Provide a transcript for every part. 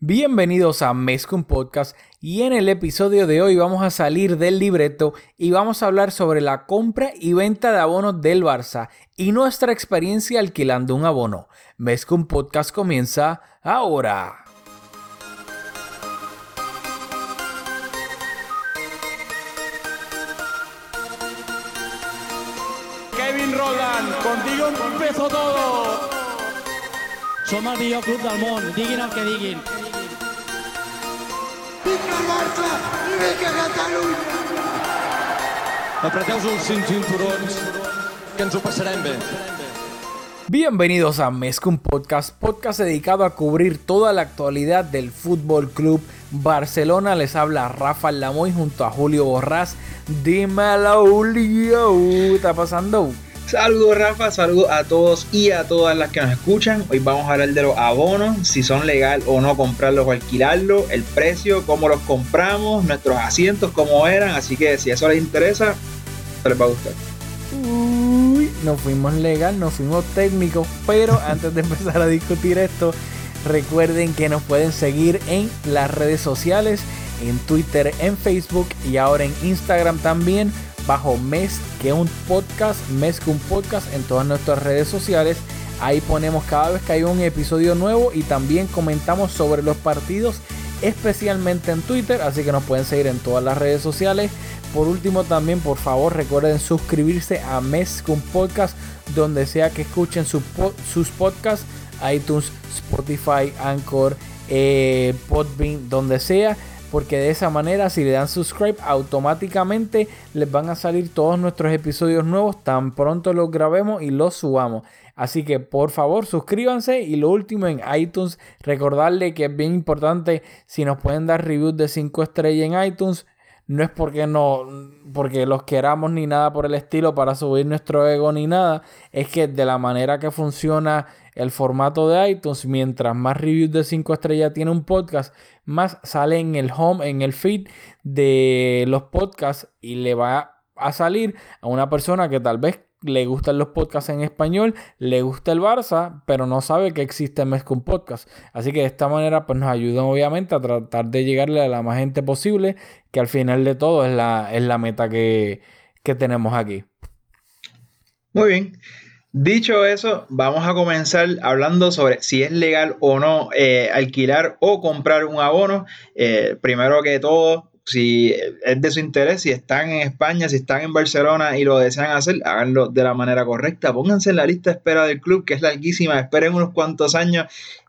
Bienvenidos a Mezcum Podcast y en el episodio de hoy vamos a salir del libreto y vamos a hablar sobre la compra y venta de abonos del Barça y nuestra experiencia alquilando un abono. Mezcum Podcast comienza ahora. Kevin Roland, contigo empezó todo. Som el millor club del món, diguin el que diguin. Vinga el Barça i vinga Catalunya! Apreteu els cinturons, que ens ho passarem bé. Bienvenidos a Mezcum Podcast, podcast dedicado a cubrir toda la actualidad del Fútbol Club Barcelona. Les habla Rafa Lamoy junto a Julio Borrás. Dímelo, Julio. ¿Qué está pasando? Saludos Rafa, saludos a todos y a todas las que nos escuchan. Hoy vamos a hablar de los abonos, si son legal o no comprarlos o alquilarlos, el precio, cómo los compramos, nuestros asientos, cómo eran. Así que si eso les interesa, se les va a gustar. Uy, nos fuimos legal, nos fuimos técnicos, pero antes de empezar a discutir esto, recuerden que nos pueden seguir en las redes sociales, en Twitter, en Facebook y ahora en Instagram también, bajo Mes que un podcast, Mes que un podcast en todas nuestras redes sociales. Ahí ponemos cada vez que hay un episodio nuevo y también comentamos sobre los partidos, especialmente en Twitter, así que nos pueden seguir en todas las redes sociales. Por último, también por favor recuerden suscribirse a Mes con Podcast, donde sea que escuchen sus, sus podcasts, iTunes, Spotify, Anchor, eh, Podbean, donde sea. Porque de esa manera, si le dan subscribe, automáticamente les van a salir todos nuestros episodios nuevos tan pronto los grabemos y los subamos. Así que por favor suscríbanse y lo último en iTunes, recordarle que es bien importante si nos pueden dar reviews de 5 estrellas en iTunes. No es porque no porque los queramos ni nada por el estilo para subir nuestro ego ni nada, es que de la manera que funciona el formato de iTunes, mientras más reviews de 5 estrellas tiene un podcast, más sale en el home, en el feed de los podcasts y le va a salir a una persona que tal vez le gustan los podcasts en español, le gusta el Barça, pero no sabe que existe Mezcum Podcast. Así que de esta manera pues nos ayudan obviamente a tratar de llegarle a la más gente posible, que al final de todo es la, es la meta que, que tenemos aquí. Muy bien. Dicho eso, vamos a comenzar hablando sobre si es legal o no eh, alquilar o comprar un abono. Eh, primero que todo, si es de su interés, si están en España, si están en Barcelona y lo desean hacer, háganlo de la manera correcta. Pónganse en la lista de espera del club, que es larguísima. Esperen unos cuantos años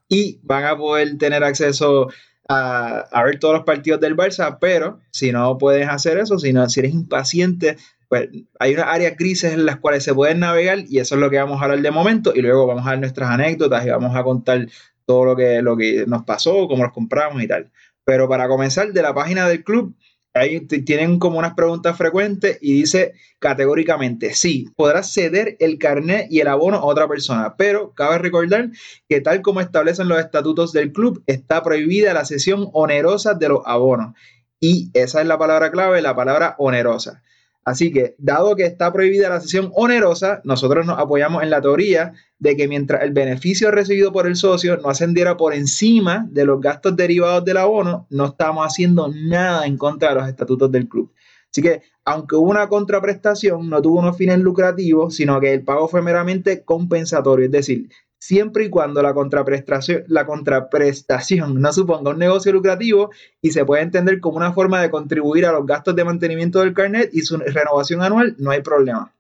y van a poder tener acceso a, a ver todos los partidos del Barça. Pero si no puedes hacer eso, si, no, si eres impaciente, pues hay unas áreas grises en las cuales se pueden navegar y eso es lo que vamos a hablar de momento y luego vamos a dar nuestras anécdotas y vamos a contar todo lo que, lo que nos pasó, cómo los compramos y tal. Pero para comenzar, de la página del club, ahí tienen como unas preguntas frecuentes y dice categóricamente, sí, podrás ceder el carnet y el abono a otra persona, pero cabe recordar que tal como establecen los estatutos del club, está prohibida la cesión onerosa de los abonos. Y esa es la palabra clave, la palabra onerosa. Así que, dado que está prohibida la sesión onerosa, nosotros nos apoyamos en la teoría de que mientras el beneficio recibido por el socio no ascendiera por encima de los gastos derivados del abono, no estamos haciendo nada en contra de los estatutos del club. Así que, aunque hubo una contraprestación, no tuvo unos fines lucrativos, sino que el pago fue meramente compensatorio, es decir, siempre y cuando la contraprestación, la contraprestación no suponga un negocio lucrativo y se puede entender como una forma de contribuir a los gastos de mantenimiento del carnet y su renovación anual, no hay problema.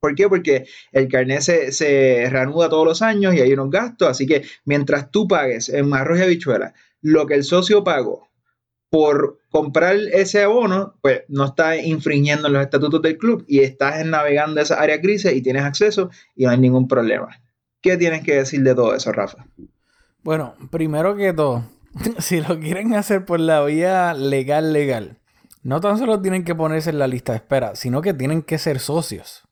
¿Por qué? Porque el carnet se, reanuda todos los años y hay unos gastos, así que mientras tú pagues en arroz y lo que el socio pagó por comprar ese abono, pues no estás infringiendo los estatutos del club y estás navegando esa área crisis y tienes acceso y no hay ningún problema. ¿Qué tienes que decir de todo eso, Rafa? Bueno, primero que todo, si lo quieren hacer por la vía legal, legal, no tan solo tienen que ponerse en la lista de espera, sino que tienen que ser socios.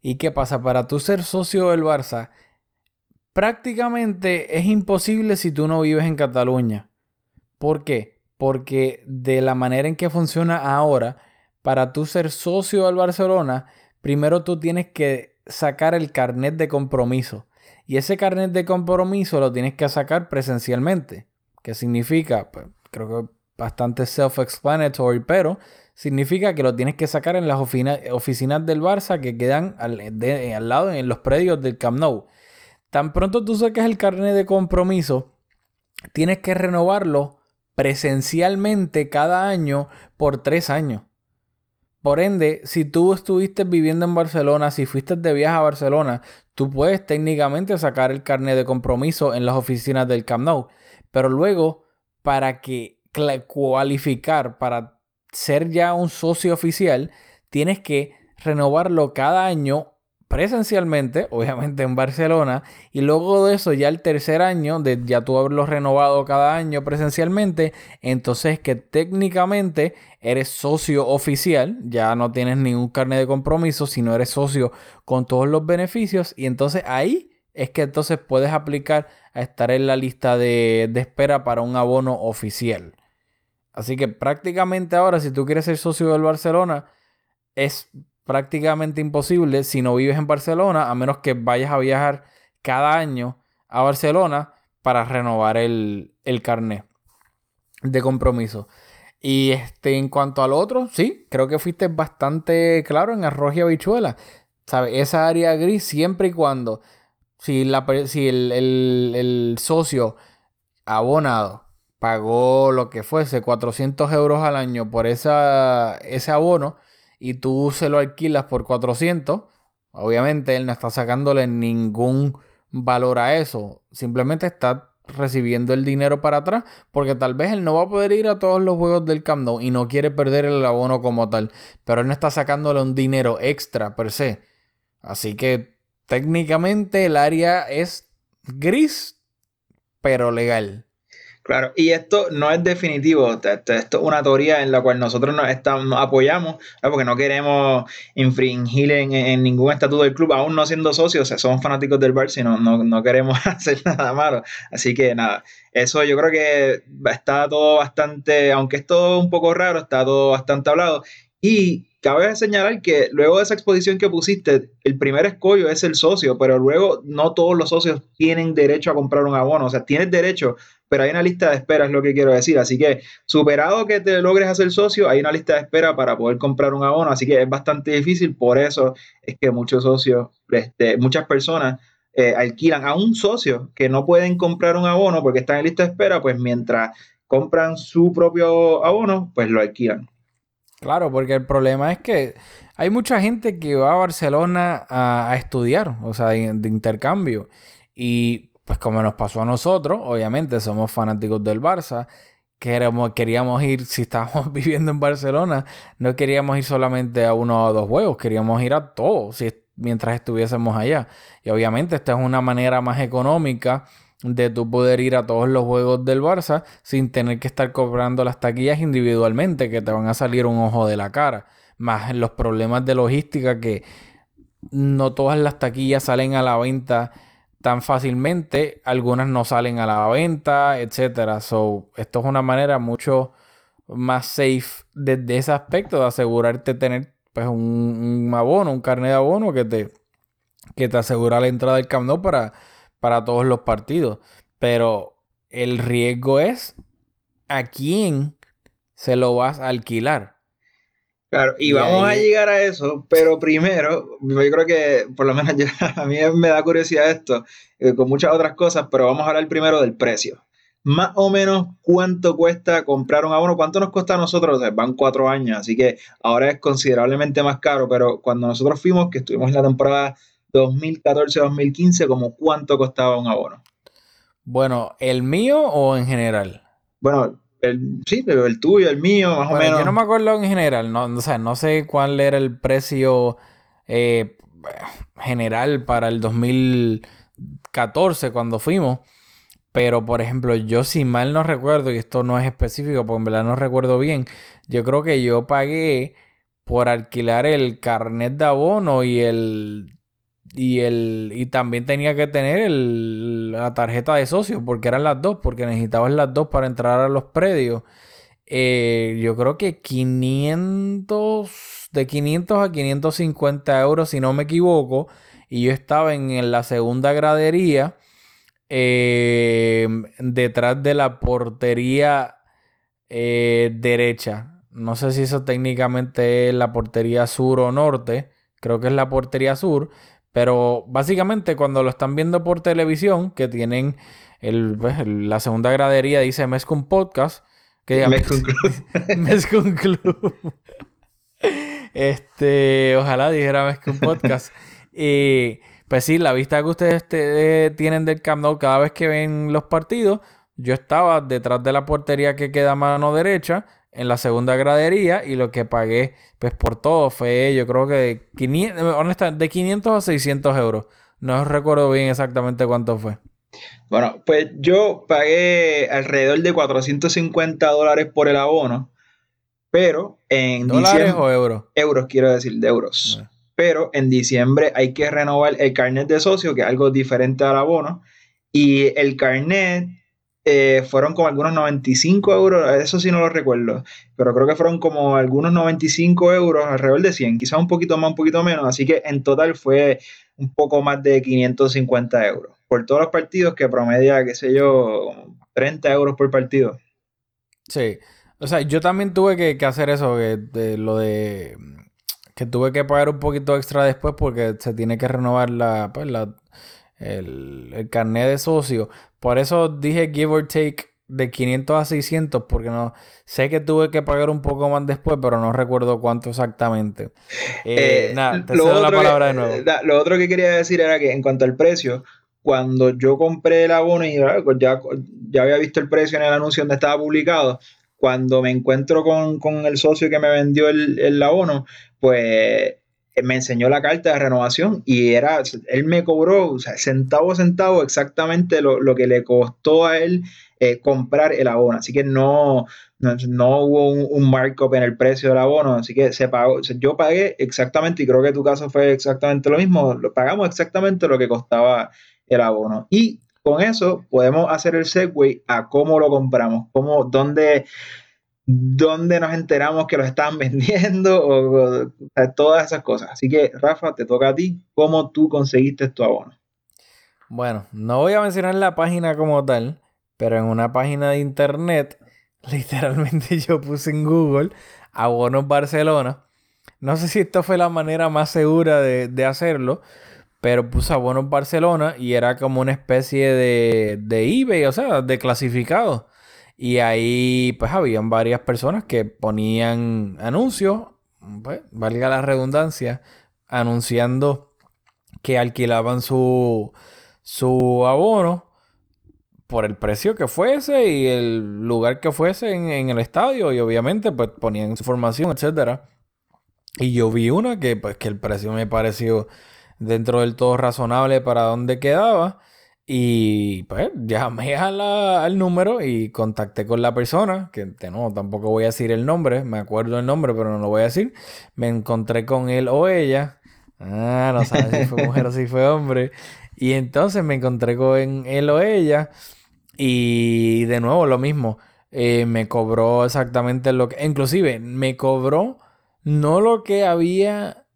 ¿Y qué pasa? Para tú ser socio del Barça, prácticamente es imposible si tú no vives en Cataluña. ¿Por qué? Porque de la manera en que funciona ahora, para tú ser socio del Barcelona, primero tú tienes que sacar el carnet de compromiso. Y ese carnet de compromiso lo tienes que sacar presencialmente. que significa, pues, creo que bastante self-explanatory, pero significa que lo tienes que sacar en las oficinas del Barça que quedan al, al, lado en los predios del Camp Nou. Tan pronto tú saques el carnet de compromiso, tienes que renovarlo presencialmente cada año por tres años. Por ende, si tú estuviste viviendo en Barcelona, si fuiste de viaje a Barcelona, tú puedes técnicamente sacar el carnet de compromiso en las oficinas del Camp Nou. Pero luego, para que cualificar para ser ya un socio oficial, tienes que renovarlo cada año presencialmente, obviamente en Barcelona, y luego de eso, ya el tercer año, de ya tú haberlo renovado cada año presencialmente, entonces que técnicamente eres socio oficial, ya no tienes ningún carnet de compromiso, sino eres socio con todos los beneficios, y entonces ahí es que entonces puedes aplicar a estar en la lista de, de espera para un abono oficial. Así que prácticamente ahora, si tú quieres ser socio del Barcelona, es prácticamente imposible si no vives en Barcelona, a menos que vayas a viajar cada año a Barcelona para renovar el, el carnet de compromiso. Y este, en cuanto al otro, sí, creo que fuiste bastante claro en arroz y habichuela. Esa área gris siempre y cuando, si, la, si el, el socio abonado pagó lo que fuese, 400 euros al año por esa, ese abono, y tú se lo alquilas por 400, obviamente él no está sacándole ningún valor a eso. Simplemente está recibiendo el dinero para atrás porque tal vez él no va a poder ir a todos los juegos del Camp y no quiere perder el abono como tal, pero él no está sacándole un dinero extra per se. Así que técnicamente el área es gris, pero legal. Claro, y esto no es definitivo, esto, es una teoría en la cual nosotros nos, estamos, apoyamos, porque no queremos infringir en, ningún estatuto del club, aún no siendo socios, somos fanáticos del Barça y no, no, queremos hacer nada malo. Así que nada, eso yo creo que está todo bastante, aunque es todo un poco raro, está todo bastante hablado. Y cabe señalar que luego de esa exposición que pusiste, el primer escollo es el socio, pero luego no todos los socios tienen derecho a comprar un abono. O sea, tienes derecho, pero hay una lista de espera, es lo que quiero decir. Así que, superado que te logres hacer socio, hay una lista de espera para poder comprar un abono. Así que es bastante difícil. Por eso es que muchos socios, este, muchas personas eh, alquilan a un socio que no pueden comprar un abono porque están en lista de espera, pues mientras compran su propio abono, pues lo alquilan. Claro, porque el problema es que hay mucha gente que va a Barcelona a, estudiar, o sea, de, de intercambio. Y pues como nos pasó a nosotros, obviamente somos fanáticos del Barça, queríamos, queríamos ir, si estábamos viviendo en Barcelona, no queríamos ir solamente a uno o dos juegos, queríamos ir a todos si, mientras estuviésemos allá. Y obviamente esta es una manera más económica de tú poder ir a todos los juegos del Barça sin tener que estar cobrando las taquillas individualmente que te van a salir un ojo de la cara. Más los problemas de logística que no todas las taquillas salen a la venta tan fácilmente, algunas no salen a la venta, etcétera. So, esto es una manera mucho más safe desde ese aspecto de asegurarte tener pues un, abono, un carnet de abono que te, que te asegura la entrada del Camp para, para todos los partidos. Pero el riesgo es a quién se lo vas a alquilar. Claro, y, vamos a llegar a eso, pero primero, yo creo que por lo menos a mí me da curiosidad esto, eh, con muchas otras cosas, pero vamos a hablar primero del precio. Más o menos cuánto cuesta comprar un abono, cuánto nos cuesta a nosotros, van cuatro años, así que ahora es considerablemente más caro, pero cuando nosotros fuimos, que estuvimos en la temporada 2014-2015, como cuánto costaba un abono. Bueno, ¿el mío o en general? Bueno, el, sí, pero el tuyo, el mío, más o menos. Yo no me acuerdo en general, no, o sea, no sé cuál era el precio eh, general para el 2014 cuando fuimos. Pero, por ejemplo, yo si mal no recuerdo, y esto no es específico, porque en verdad no recuerdo bien, yo creo que yo pagué por alquilar el carnet de abono y el y el y también tenía que tener la tarjeta de socio porque eran las dos porque necesitabas las dos para entrar a los predios eh, yo creo que 500 de 500 a 550 euros si no me equivoco y yo estaba en, la segunda gradería eh, detrás de la portería eh, derecha. No sé si eso técnicamente es la portería sur o norte. Creo que es la portería sur. Pero básicamente cuando lo están viendo por televisión, que tienen pues, la segunda gradería, dice Mezcum Podcast. Que Mezcum Club. Club. este, ojalá dijera Mezcum Podcast. y pues sí, la vista que ustedes eh, tienen del Camp Nou cada vez que ven los partidos, yo estaba detrás de la portería que queda a mano derecha, en la segunda gradería, y lo que pagué, pues por todo, fue yo creo que de 500, de 500 a 600 euros. No recuerdo bien exactamente cuánto fue. Bueno, pues yo pagué alrededor de 450 dólares por el abono, pero en ¿Dólares o euros? Euros, quiero decir, de euros. Ah pero en diciembre hay que renovar el carnet de socio, que es algo diferente al abono, y el carnet eh, fueron como algunos 95 euros, eso sí no lo recuerdo, pero creo que fueron como algunos 95 euros, alrededor de 100, quizás un poquito más, un poquito menos, así que en total fue un poco más de 550 euros por todos los partidos que promedia, qué sé yo, 30 euros por partido. Sí, o sea, yo también tuve que, hacer eso, lo de que tuve que pagar un poquito extra después porque se tiene que renovar la, pues, el, el carnet de socio. Por eso dije give or take de 500 a 600 porque no sé que tuve que pagar un poco más después, pero no recuerdo cuánto exactamente. Eh, eh, nada, te cedo la palabra de nuevo. lo otro que quería decir era que en cuanto al precio, cuando yo compré el abono y pues ya, ya había visto el precio en el anuncio donde estaba publicado, cuando me encuentro con, el socio que me vendió el, el abono, pues me enseñó la carta de renovación y era, él me cobró o centavo a centavo exactamente lo, que le costó a él eh, comprar el abono. Así que no, no, hubo un, markup en el precio del abono. Así que se pagó, yo pagué exactamente, y creo que tu caso fue exactamente lo mismo, lo pagamos exactamente lo que costaba el abono. Y con eso podemos hacer el segue a cómo lo compramos, cómo, dónde dónde nos enteramos que los estaban vendiendo, o, todas esas cosas. Así que, Rafa, te toca a ti, ¿cómo tú conseguiste tu abono? Bueno, no voy a mencionar la página como tal, pero en una página de internet, literalmente yo puse en Google abonos Barcelona. No sé si esto fue la manera más segura de, de hacerlo, pero puse abonos Barcelona y era como una especie de, de eBay, o sea, de clasificado. Y ahí pues habían varias personas que ponían anuncios, pues, valga la redundancia, anunciando que alquilaban su, su abono por el precio que fuese y el lugar que fuese en, el estadio y obviamente pues ponían su información, etcétera. Y yo vi una que pues que el precio me pareció dentro del todo razonable para donde quedaba y pues llamé al número y contacté con la persona, que no, tampoco voy a decir el nombre, me acuerdo el nombre, pero no lo voy a decir. Me encontré con él o ella. Ah, no sabes si fue mujer o si fue hombre. Y entonces me encontré con él o ella. Y de nuevo lo mismo. Eh, me cobró exactamente lo que. Inclusive, me cobró no lo que había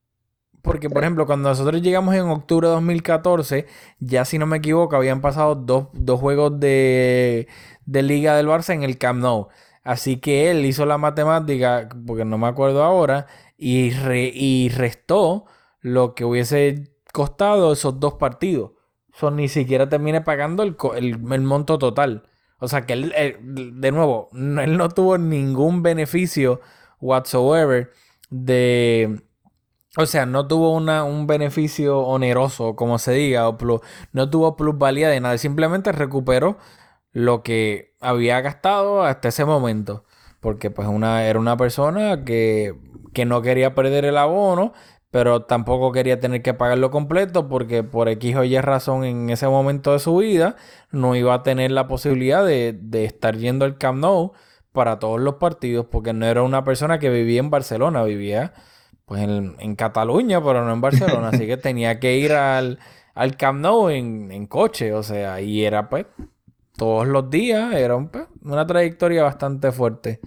porque, por ejemplo, cuando nosotros llegamos en octubre de 2014, ya si no me equivoco, habían pasado dos, juegos de, Liga del Barça en el Camp Nou. Así que él hizo la matemática, porque no me acuerdo ahora, y, y restó lo que hubiese costado esos dos partidos. Son ni siquiera terminé pagando el, el, monto total. O sea que él, de nuevo, él no tuvo ningún beneficio whatsoever de o sea, no tuvo una, un beneficio oneroso, como se diga, o no tuvo plusvalía de nada, simplemente recuperó lo que había gastado hasta ese momento. Porque pues una, era una persona que, que no quería perder el abono, pero tampoco quería tener que pagarlo completo porque por X o Y razón en ese momento de su vida no iba a tener la posibilidad de, de estar yendo al Camp Nou para todos los partidos porque no era una persona que vivía en Barcelona, vivía pues en, Cataluña, pero no en Barcelona. así que tenía que ir al, al Camp Nou en, coche, o sea, y era pues todos los días, era pues, una trayectoria bastante fuerte.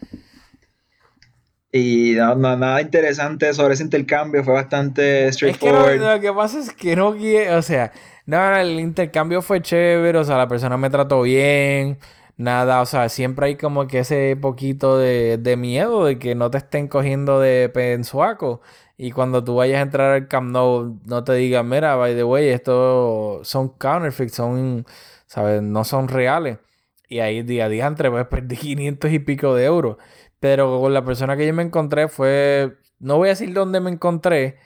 Y no, no, nada interesante sobre ese intercambio, fue bastante Es que straightforward. lo, lo que pasa es que no quiere, o sea, no, el intercambio fue chévere, o sea, la persona me trató bien, nada, o sea, siempre hay como que ese poquito de, de miedo de que no te estén cogiendo de pensuaco y cuando tú vayas a entrar al Camp Nou no te digan, mira, by the way, esto son counterfeits, son, ¿sabes? No son reales. Y ahí día a día entre pues perdí 500 y pico de euros. Pero con la persona que yo me encontré fue, no voy a decir dónde me encontré,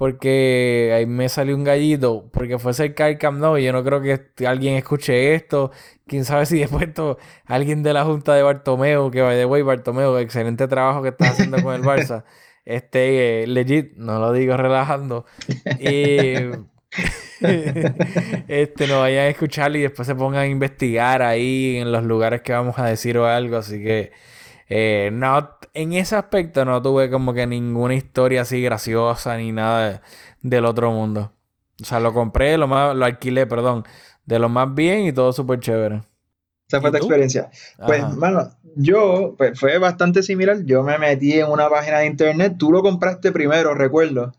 porque ahí me salió un gallito, porque fue cerca del Camp Nou y yo no creo que alguien escuche esto. Quién sabe si después esto, alguien de la junta de Bartomeu, que by the way, Bartomeu, excelente trabajo que está haciendo con el Barça. Este, eh, legit, no lo digo relajando. Y este, no vayan a escucharlo y después se pongan a investigar ahí en los lugares que vamos a decir o algo. Así que, eh, no, en ese aspecto no tuve como que ninguna historia así graciosa ni nada de- del otro mundo. O sea, lo compré, lo más, lo alquilé, perdón, de lo más bien y todo súper chévere. Esa fue ¿Y tu experiencia. Pues, Ajá. mano, yo, pues fue bastante similar. Yo me metí en una página de internet. Tú lo compraste primero, recuerdo,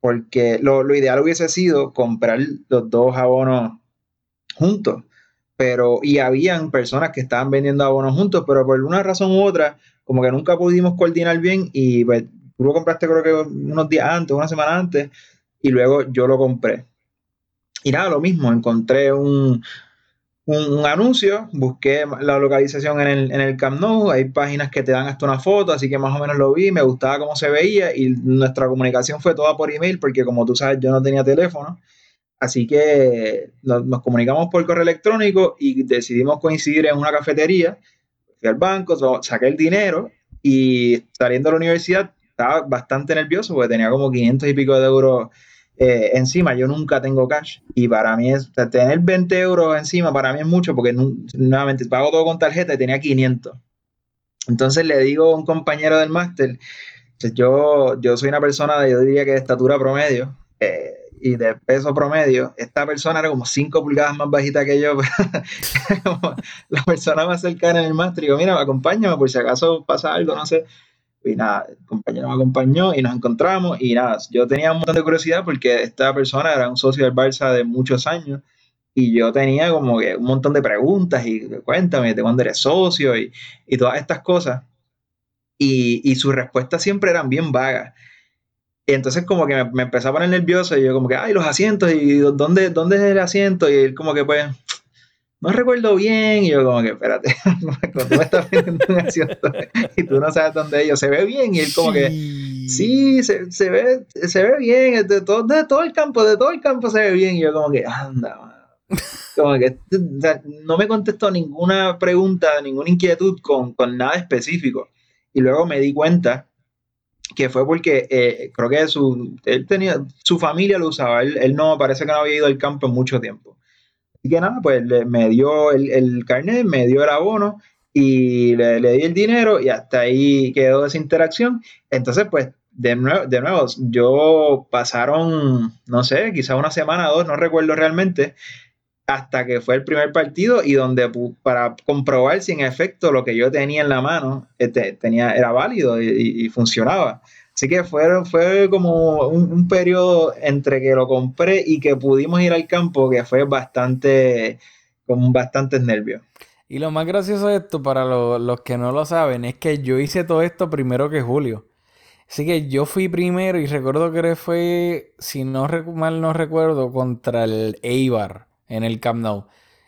porque lo, lo ideal hubiese sido comprar los dos abonos juntos. Pero, y habían personas que estaban vendiendo abonos juntos, pero por una razón u otra, como que nunca pudimos coordinar bien. Y pues, tú lo compraste, creo que unos días antes, una semana antes, y luego yo lo compré. Y nada, lo mismo, encontré un, un, un anuncio, busqué la localización en el, en el Camp Nou, hay páginas que te dan hasta una foto, así que más o menos lo vi, me gustaba cómo se veía y nuestra comunicación fue toda por email porque como tú sabes yo no tenía teléfono, así que nos, nos comunicamos por correo electrónico y decidimos coincidir en una cafetería, al banco, saqué el dinero y saliendo de la universidad estaba bastante nervioso porque tenía como 500 y pico de euros eh, encima, yo nunca tengo cash y para mí es, tener 20 euros encima para mí es mucho porque nu- nuevamente pago todo con tarjeta y tenía 500. Entonces le digo a un compañero del máster, pues yo, yo soy una persona de, yo diría que de estatura promedio eh, y de peso promedio. Esta persona era como 5 pulgadas más bajita que yo, la persona más cercana en el máster. Digo, mira, acompáñame por si acaso pasa algo, no sé. Y nada, el compañero me acompañó y nos encontramos. Y nada, yo tenía un montón de curiosidad porque esta persona era un socio del Barça de muchos años. Y yo tenía como que un montón de preguntas y cuéntame de cuándo eres socio y, y todas estas cosas. Y, y sus respuestas siempre eran bien vagas. Y entonces como que me, me empezó a poner nervioso y yo como que, ay, los asientos, ¿y dónde, dónde es el asiento? Y él como que pues, no recuerdo bien. Y yo como que, espérate, cuando tú me estás vendiendo un asiento y tú no sabes dónde es, yo se ve bien. Y él como que, sí, se, se ve, se ve bien, de todo, de todo el campo, de todo el campo se ve bien. Y yo como que, anda, mano. Como que o sea, no me contestó ninguna pregunta, ninguna inquietud con, con nada específico. Y luego me di cuenta que fue porque eh, creo que su, él tenía, su familia lo usaba, él, él no parece que no había ido al campo en mucho tiempo. Así que nada, pues le- me dio el, el carnet, me dio el abono y le, le di el dinero y hasta ahí quedó esa interacción. Entonces, pues, de nuevo, de nuevo, yo pasaron, no sé, quizás una semana o dos, no recuerdo realmente, hasta que fue el primer partido y donde para comprobar si en efecto lo que yo tenía en la mano este, tenía, era válido y, funcionaba. Así que fue, fue como un, periodo entre que lo compré y que pudimos ir al campo que fue bastante, con bastantes nervios. Y lo más gracioso de esto, para lo- los que no lo saben, es que yo hice todo esto primero que Julio. Así que yo fui primero y recuerdo que fue, si no mal no recuerdo, contra el Eibar en el Camp Nou.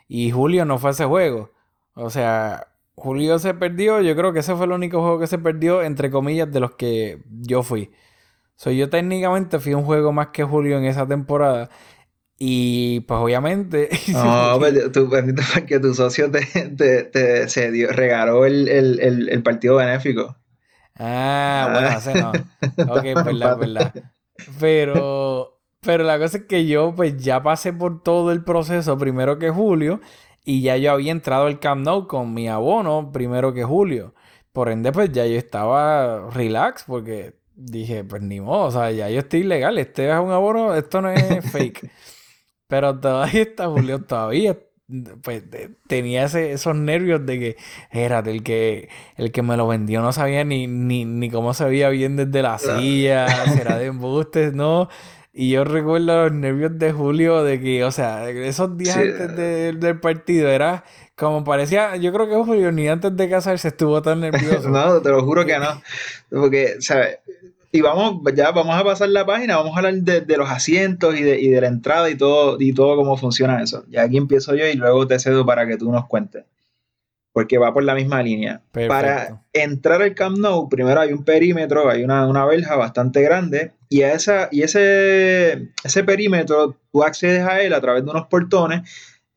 Y Julio no fue a ese juego. O sea, Julio se perdió. Yo creo que ese fue el único juego que se perdió, entre comillas, de los que yo fui. So, yo técnicamente fui un juego más que Julio en esa temporada. Y pues obviamente... No, pues, tú, bendito porque tu socio te, te, te- se dio, regaló el, el, el, el partido benéfico. Ah, bueno, ese no. Ok, verdad, verdad. Pero, pero la cosa es que yo pues ya pasé por todo el proceso primero que Julio y ya yo había entrado al Camp Nou con mi abono primero que Julio. Por ende, pues ya yo estaba relax porque dije, pues ni modo, o sea, ya yo estoy legal, este es un abono, esto no es fake. Pero todavía está Julio, todavía pues tenía esos nervios de que era el que el que me lo vendió no sabía ni, ni, ni cómo se veía bien desde la silla, será de embustes, ¿no? Y yo recuerdo los nervios de Julio de que, o sea, esos días antes del partido era como parecía, yo creo que Julio ni antes de casarse estuvo tan nervioso. no, te lo juro que no. Porque, ¿sabes? Y vamos, ya vamos a pasar la página, vamos a hablar de, los asientos y de, y de, la entrada y todo, y todo cómo funciona eso. Ya aquí empiezo yo y luego te cedo para que tú nos cuentes. Porque va por la misma línea. Para entrar al Camp Nou, primero hay un perímetro, hay una, una verja bastante grande, y, a esa, y ese, ese perímetro tú accedes a él a través de unos portones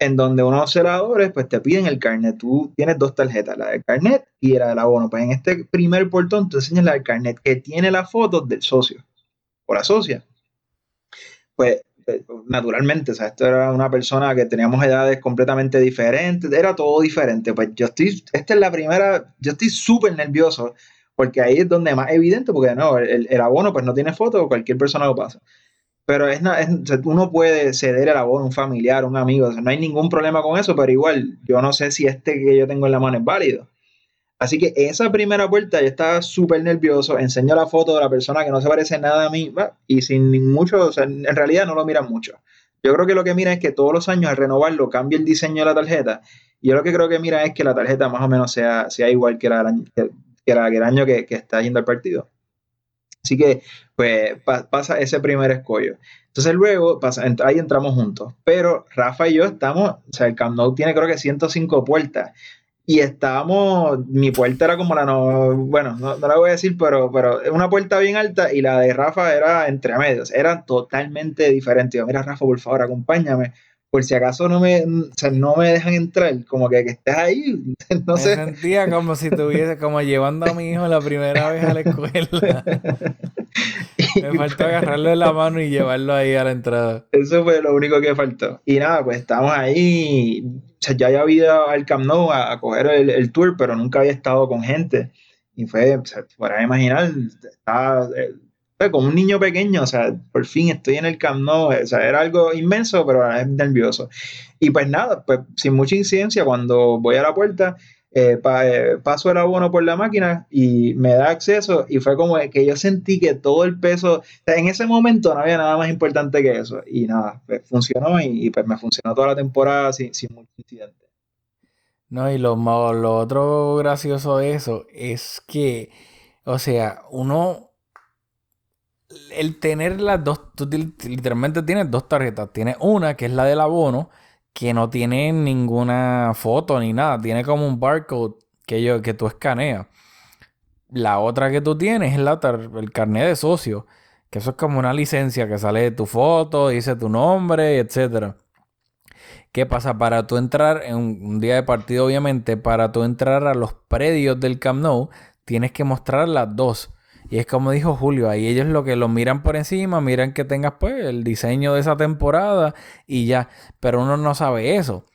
en donde unos celadores pues te piden el carnet. Tú tienes dos tarjetas, la del carnet y la del abono. Pues en este primer portón tú enseñas la del carnet que tiene la foto del socio o la socia. Pues eh, naturalmente, o sea, esto era una persona que teníamos edades completamente diferentes, era todo diferente. Pues yo estoy, esta es la primera, yo estoy súper nervioso porque ahí es donde más evidente, porque no, el, el abono pues no tiene foto, cualquier persona lo pasa. Pero es, uno puede ceder el abono, un familiar, un amigo, no hay ningún problema con eso, pero igual yo no sé si este que yo tengo en la mano es válido. Así que esa primera vuelta yo estaba súper nervioso, enseño la foto de la persona que no se parece nada a mí y sin mucho, en realidad no lo miran mucho. Yo creo que lo que mira es que todos los años al renovarlo cambia el diseño de la tarjeta. Y yo lo que creo que mira es que la tarjeta más o menos sea, sea igual que, la, que, el año que, está yendo al partido. Así que, pues, pasa ese primer escollo. Entonces luego, pasa, ahí entramos juntos. Pero Rafa y yo estamos, o sea, el Camp Nou tiene creo que 105 puertas. Y estábamos, mi puerta era como la no, bueno, no, la voy a decir, pero, pero una puerta bien alta y la de Rafa era entre medios, eran totalmente diferentes. Yo, mira, Rafa, por favor, acompáñame por si acaso no me, no me dejan entrar, como que, que estés ahí, no me sentía como si estuviese como llevando a mi hijo la primera vez a la escuela. me faltó agarrarle la mano y llevarlo ahí a la entrada. Eso fue lo único que faltó. Y nada, pues estamos ahí, o sea, ya había ido al Camp Nou a, coger el, tour, pero nunca había estado con gente. Y fue, o sea, para imaginar, estaba... Como un niño pequeño, o sea, por fin estoy en el Camp Nou, o sea, era algo inmenso, pero vez nervioso. Y pues nada, pues sin mucha incidencia, cuando voy a la puerta, eh, eh, paso el abono por la máquina y me da acceso y fue como que yo sentí que todo el peso, o sea, en ese momento no había nada más importante que eso y nada, pues funcionó y, pues me funcionó toda la temporada sin, sin mucho incidente. No, y lo, lo otro gracioso de eso es que, o sea, uno el tener las dos, tú literalmente tienes dos tarjetas. Tienes una que es la del abono, que no tiene ninguna foto ni nada. Tiene como un barcode que, yo, que tú escaneas. La otra que tú tienes es la el carnet de socio, que eso es como una licencia que sale de tu foto, dice tu nombre, etc. ¿Qué pasa? Para tú entrar en un día de partido, obviamente, para tú entrar a los predios del Camp Nou, tienes que mostrar las dos. Y es como dijo Julio, ahí ellos lo que lo miran por encima, miran que tengas pues el diseño de esa temporada y ya, pero uno no sabe eso.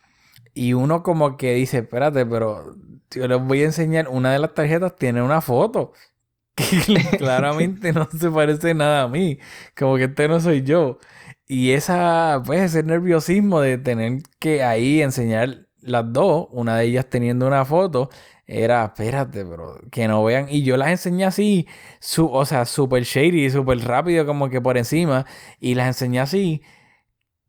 Y uno como que dice, espérate, pero yo les voy a enseñar, una de las tarjetas tiene una foto que claramente no se parece nada a mí, como que este no soy yo. Y esa, pues ese nerviosismo de tener que ahí enseñar las dos, una de ellas teniendo una foto, era, espérate, pero que no vean. Y yo las enseñé así, su, o sea, súper shady, súper rápido, como que por encima. Y las enseñé así.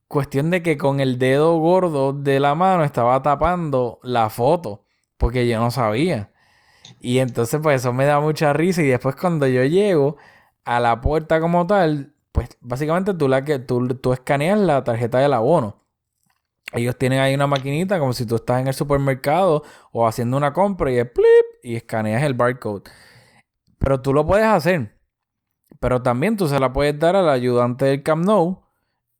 Cuestión de que con el dedo gordo de la mano estaba tapando la foto, porque yo no sabía. Y entonces, pues eso me da mucha risa. Y después, cuando yo llego a la puerta como tal, pues básicamente tú, la que, tú, tú escaneas la tarjeta del abono. Ellos tienen ahí una maquinita como si tú estás en el supermercado o haciendo una compra y es plip y escaneas el barcode. Pero tú lo puedes hacer. Pero también tú se la puedes dar al ayudante del Camp Nou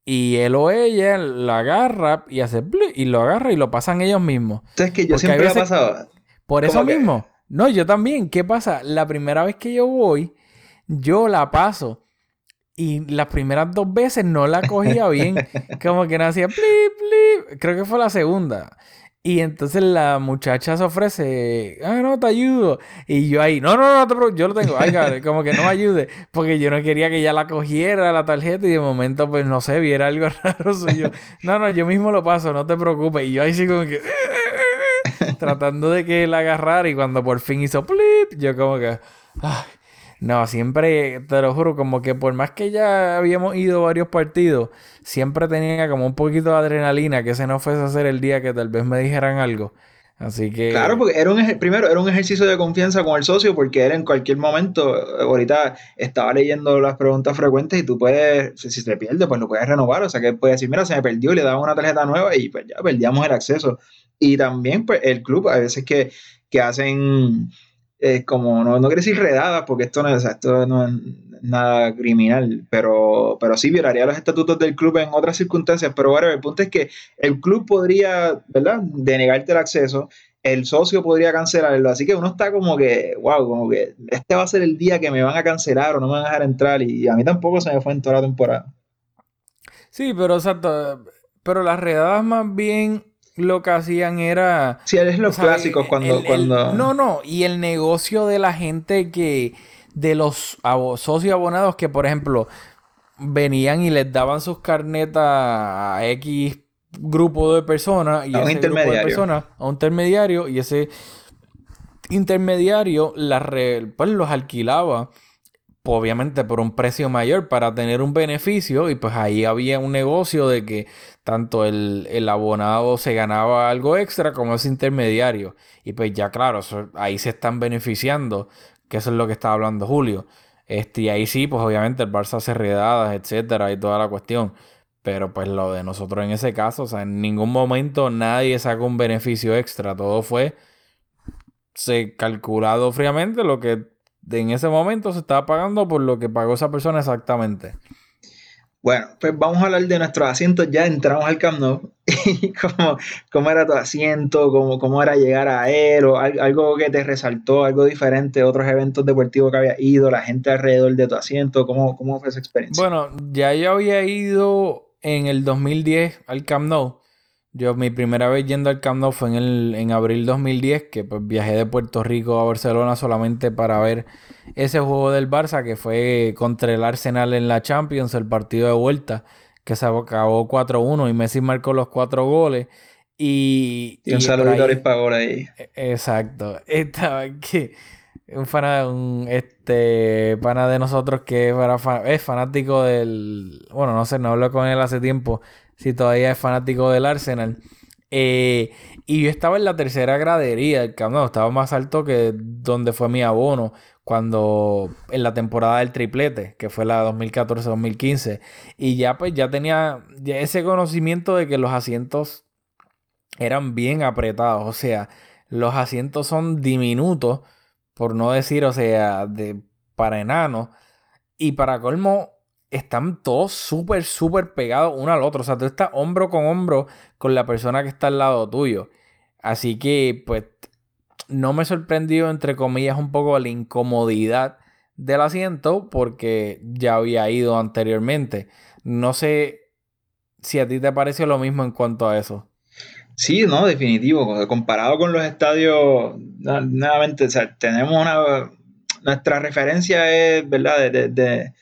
y él o ella la agarra y hace plip y lo agarra y lo pasan ellos mismos. Entonces que yo siempre he pasado. Por eso mismo. No, yo también. ¿Qué pasa? La primera vez que yo voy, yo la paso. Y las primeras dos veces no la cogía bien. como que no hacía plip, plip. Creo que fue la segunda. Y entonces la muchacha se ofrece, ah, no, te ayudo. Y yo ahí, no, no, no, yo lo tengo, ay, como que no me ayude, porque yo no quería que ella la cogiera la tarjeta y de momento, pues no sé, viera algo raro suyo. No, no, yo mismo lo paso, no te preocupes. Y yo ahí sí como que, tratando de que la agarrara y cuando por fin hizo plip, yo como que, ay, no, siempre, te lo juro, como que por más que ya habíamos ido varios partidos, siempre tenía como un poquito de adrenalina que ese no fuese a ser el día que tal vez me dijeran algo. Así que. Claro, porque era un primero era un ejercicio de confianza con el socio, porque él en cualquier momento, ahorita estaba leyendo las preguntas frecuentes y tú puedes, si, se te pierde, pues lo puedes renovar. O sea que él puede decir, mira, se me perdió le daba una tarjeta nueva y pues ya perdíamos el acceso. Y también, pues, el club, a veces que, que hacen como, no, no quiero decir redadas, porque esto no, esto no es nada criminal, pero, pero sí violaría los estatutos del club en otras circunstancias. Pero bueno, el punto es que el club podría, ¿verdad?, denegarte el acceso, el socio podría cancelarlo. Así que uno está como que, wow, como que este va a ser el día que me van a cancelar o no me van a dejar entrar. Y a mí tampoco se me fue en toda la temporada. Sí, pero exacto. Pero las redadas más bien lo que hacían era. Sí, es los clásicos cuando, cuando. no, no. Y el negocio de la gente que. De los socios abonados que, por ejemplo, venían y les daban sus carnetas a X grupo de personas. Y a un intermediario. personas, a un intermediario. Y ese intermediario pues, los alquilaba obviamente por un precio mayor para tener un beneficio y pues ahí había un negocio de que tanto el, abonado se ganaba algo extra como ese intermediario y pues ya claro, ahí se están beneficiando, que eso es lo que estaba hablando Julio. Este, y ahí sí, pues obviamente el Barça hace redadas, etcétera, y toda la cuestión. Pero pues lo de nosotros en ese caso, o sea, en ningún momento nadie sacó un beneficio extra. Todo fue se calculado fríamente lo que en ese momento se estaba pagando por lo que pagó esa persona exactamente. Bueno, pues vamos a hablar de nuestros asientos. Ya entramos al Camp Nou. cómo, cómo, era tu asiento, cómo, cómo era llegar a él, o algo que te resaltó, algo diferente, otros eventos deportivos que había ido, la gente alrededor de tu asiento. ¿Cómo, cómo fue esa experiencia? Bueno, ya yo había ido en el 2010 al Camp Nou. Yo mi primera vez yendo al Camp Nou fue en, el, en abril 2010, que pues viajé de Puerto Rico a Barcelona solamente para ver ese juego del Barça, que fue contra el Arsenal en la Champions, el partido de vuelta, que se acabó 4-1 y Messi marcó los cuatro goles. Y, y un saludo a ahí. E, exacto. Estaba que un un este pana de nosotros que es fanático del. Bueno, no sé, no hablo con él hace tiempo si todavía es fanático del Arsenal. Eh, y yo estaba en la tercera gradería Camp estaba más alto que donde fue mi abono cuando en la temporada del triplete, que fue la 2014-2015. Y ya pues ya tenía ese conocimiento de que los asientos eran bien apretados, o sea, los asientos son diminutos, por no decir, o sea, de para enanos. Y para colmo, están todos súper, súper pegados uno al otro. O sea, tú estás hombro con hombro con la persona que está al lado tuyo. Así que, pues, no me sorprendió, entre comillas, un poco la incomodidad del asiento porque ya había ido anteriormente. No sé si a ti te pareció lo mismo en cuanto a eso. Sí, no, definitivo. Comparado con los estadios, nuevamente, o sea, tenemos una. Nuestra referencia es, ¿verdad? de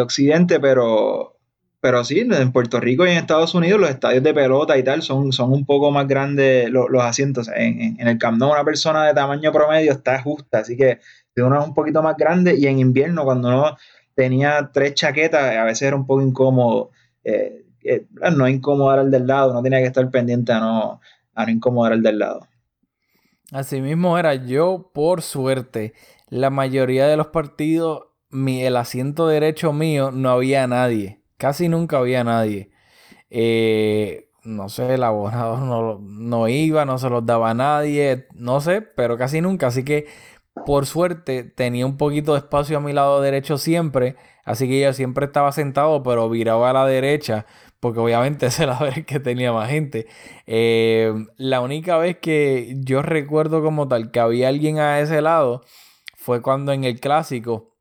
Occidente, pero, pero sí, en Puerto Rico y en Estados Unidos los estadios de pelota y tal son, son un poco más grandes los, asientos. En, el Camp una persona de tamaño promedio está justa, así que de uno es un poquito más grande y en invierno cuando uno tenía tres chaquetas a veces era un poco incómodo. Eh, eh, no incomodar al del lado, no tenía que estar pendiente a no, a no incomodar al del lado. Así mismo era yo, por suerte, la mayoría de los partidos mi, el asiento derecho mío no había nadie. Casi nunca había nadie. Eh, no sé, el abogado no, no iba, no se los daba a nadie, no sé, pero casi nunca. Así que, por suerte, tenía un poquito de espacio a mi lado derecho siempre. Así que yo siempre estaba sentado, pero viraba a la derecha, porque obviamente es la vez que tenía más gente. Eh, la única vez que yo recuerdo como tal que había alguien a ese lado fue cuando en el clásico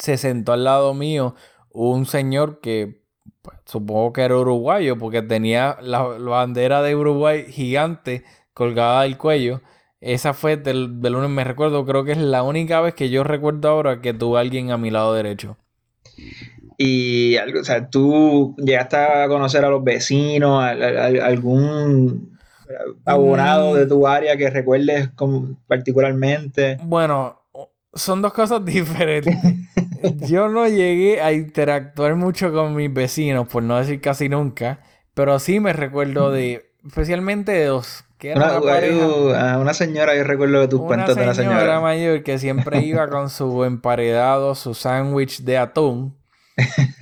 se sentó al lado mío un señor que pues, supongo que era uruguayo porque tenía la, bandera de Uruguay gigante colgada del cuello. Esa fue del, del me recuerdo, creo que es la única vez que yo recuerdo ahora que tuve a alguien a mi lado derecho. Y algo, o sea, tú llegaste a conocer a los vecinos, algún abonado de tu área que recuerdes particularmente. Bueno, son dos cosas diferentes. Yo no llegué a interactuar mucho con mis vecinos, por no decir casi nunca, pero sí me recuerdo de, especialmente de dos. Que era una, una, señora, yo recuerdo de tus cuentos de una señora. Una señora mayor que siempre iba con su emparedado, su sándwich de atún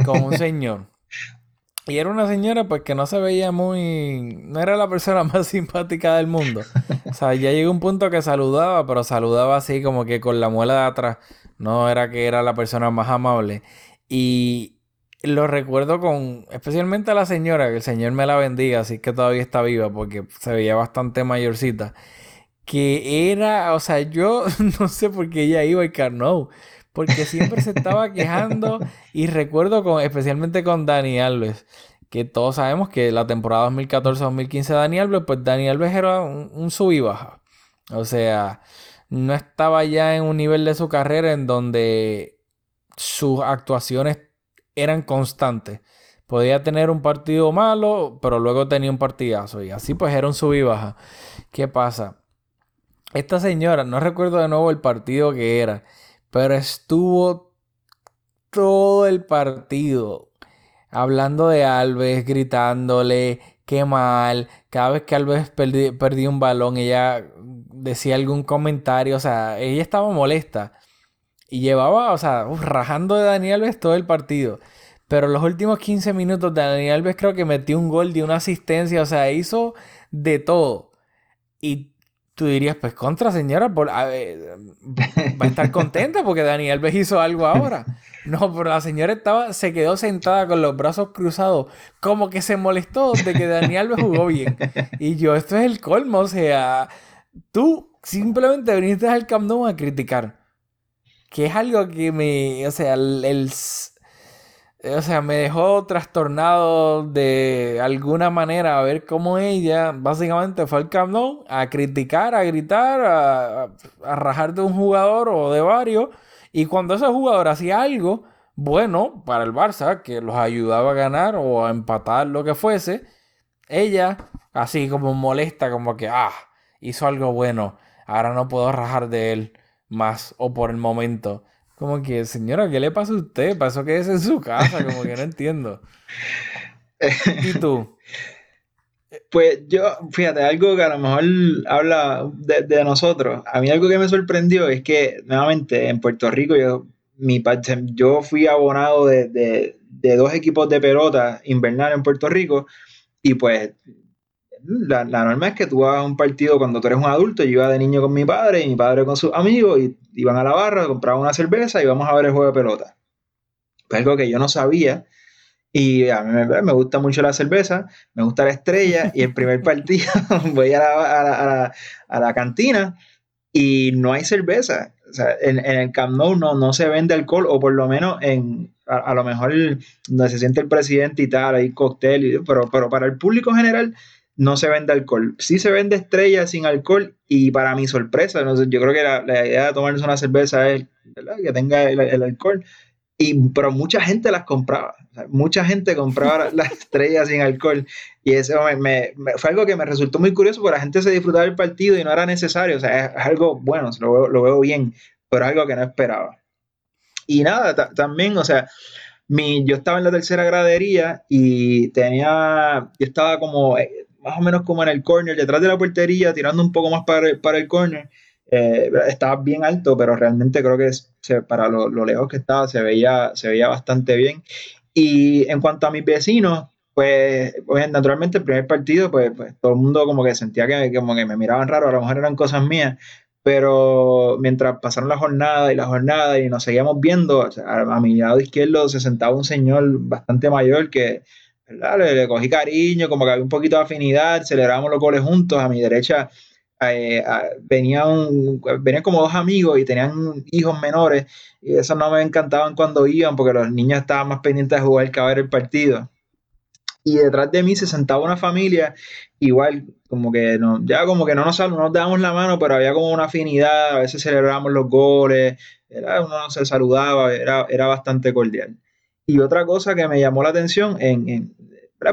con un señor. Y era una señora pues que no se veía muy... No era la persona más simpática del mundo. O sea, ya llegó un punto que saludaba, pero saludaba así como que con la muela de atrás. No era que era la persona más amable. Y lo recuerdo con... Especialmente a la señora, que el Señor me la bendiga, así que todavía está viva porque se veía bastante mayorcita. Que era... O sea, yo no sé por qué ella iba al Carnot porque siempre se estaba quejando y recuerdo con, especialmente con Dani Alves, que todos sabemos que la temporada 2014-2015 de Dani Alves, pues Dani Alves era un, sub y baja. O sea, no estaba ya en un nivel de su carrera en donde sus actuaciones eran constantes. Podía tener un partido malo, pero luego tenía un partidazo. Y así pues era un sub y baja. ¿Qué pasa? Esta señora, no recuerdo de nuevo el partido que era, pero estuvo todo el partido hablando de Alves, gritándole, qué mal. Cada vez que Alves perdía un balón, ella decía algún comentario, o sea, ella estaba molesta. Y llevaba, o sea, rajando de Daniel Alves todo el partido. Pero los últimos 15 minutos de Daniel Alves creo que metió un gol, de una asistencia, o sea, hizo de todo. Y tú dirías, pues contra señora, va a estar contenta porque Daniel Alves hizo algo ahora. No, pero la señora estaba, se quedó sentada con los brazos cruzados, como que se molestó de que Daniel Alves jugó bien. Y yo, esto es el colmo, o sea, tú simplemente viniste al Camp Nou a criticar. Que es algo que me, o sea, el o sea, me dejó trastornado de alguna manera a ver cómo ella básicamente fue al Camp a criticar, a gritar, a, a, rajar de un jugador o de varios. Y cuando ese jugador hacía algo bueno para el Barça, que los ayudaba a ganar o a empatar lo que fuese, ella así como molesta, como que, ah, hizo algo bueno, ahora no puedo rajar de él más o por el momento. Como que, señora, ¿qué le pasa a usted? Pasó que es en su casa, como que no entiendo. ¿Y tú? Pues yo, fíjate, algo que a lo mejor habla de, nosotros. A mí algo que me sorprendió es que, nuevamente, en Puerto Rico, yo, mi, yo fui abonado de, de dos equipos de pelota invernal en Puerto Rico y pues la, norma es que tú vas a un partido cuando tú eres un adulto. Yo iba de niño con mi padre y mi padre con sus amigos y iban a la barra, compraban una cerveza y vamos a ver el juego de pelota. Pues algo que yo no sabía. Y a mí me, gusta mucho la cerveza, me gusta la estrella. Y el primer partido voy a la, a la, cantina y no hay cerveza. O sea, en, el Camp Nou no, no se vende alcohol, o por lo menos en, a, lo mejor donde se siente el presidente y tal, hay cóctel, pero, pero para el público general no se vende alcohol. Sí se vende estrella sin alcohol y para mi sorpresa, no yo creo que la, idea de tomarse una cerveza es que tenga el, alcohol. Y, pero mucha gente las compraba. mucha gente compraba las estrellas sin alcohol. Y eso me, fue algo que me resultó muy curioso porque la gente se disfrutaba del partido y no era necesario. O sea, es, algo bueno, lo veo, lo veo bien, pero es algo que no esperaba. Y nada, también, o sea, mi, yo estaba en la tercera gradería y tenía, yo estaba como, eh, más o menos como en el corner, detrás de la portería, tirando un poco más para, para el corner. Eh, estaba bien alto, pero realmente creo que para lo, lejos que estaba se veía, se veía bastante bien. Y en cuanto a mis vecinos, pues, pues naturalmente el primer partido, pues, pues, todo el mundo como que sentía que, como que me miraban raro, a lo mejor eran cosas mías, pero mientras pasaron la jornada y la jornada y nos seguíamos viendo, a mi lado izquierdo se sentaba un señor bastante mayor que le, cogí cariño, como que había un poquito de afinidad, celebrábamos los goles juntos. A mi derecha eh, venían, venían como dos amigos y tenían hijos menores y eso no me encantaban cuando iban porque los niños estaban más pendientes de jugar que a ver el partido. Y detrás de mí se sentaba una familia igual, como que no, ya como que no nos, no nos dábamos la mano, pero había como una afinidad, a veces celebrábamos los goles, era, uno se saludaba, era, era bastante cordial. Y otra cosa que me llamó la atención en, en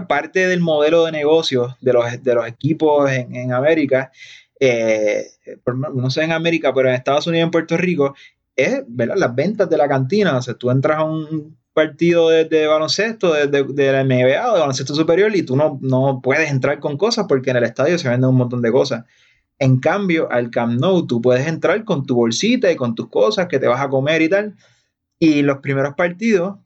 parte del modelo de negocio de los, de los equipos en, en América, eh, no sé en América, pero en Estados Unidos y en Puerto Rico, es ¿verdad? las ventas de la cantina. O sea, tú entras a un partido de, baloncesto, de, de, la NBA o de baloncesto superior y tú no, no puedes entrar con cosas porque en el estadio se venden un montón de cosas. En cambio, al Camp Nou tú puedes entrar con tu bolsita y con tus cosas que te vas a comer y tal. Y los primeros partidos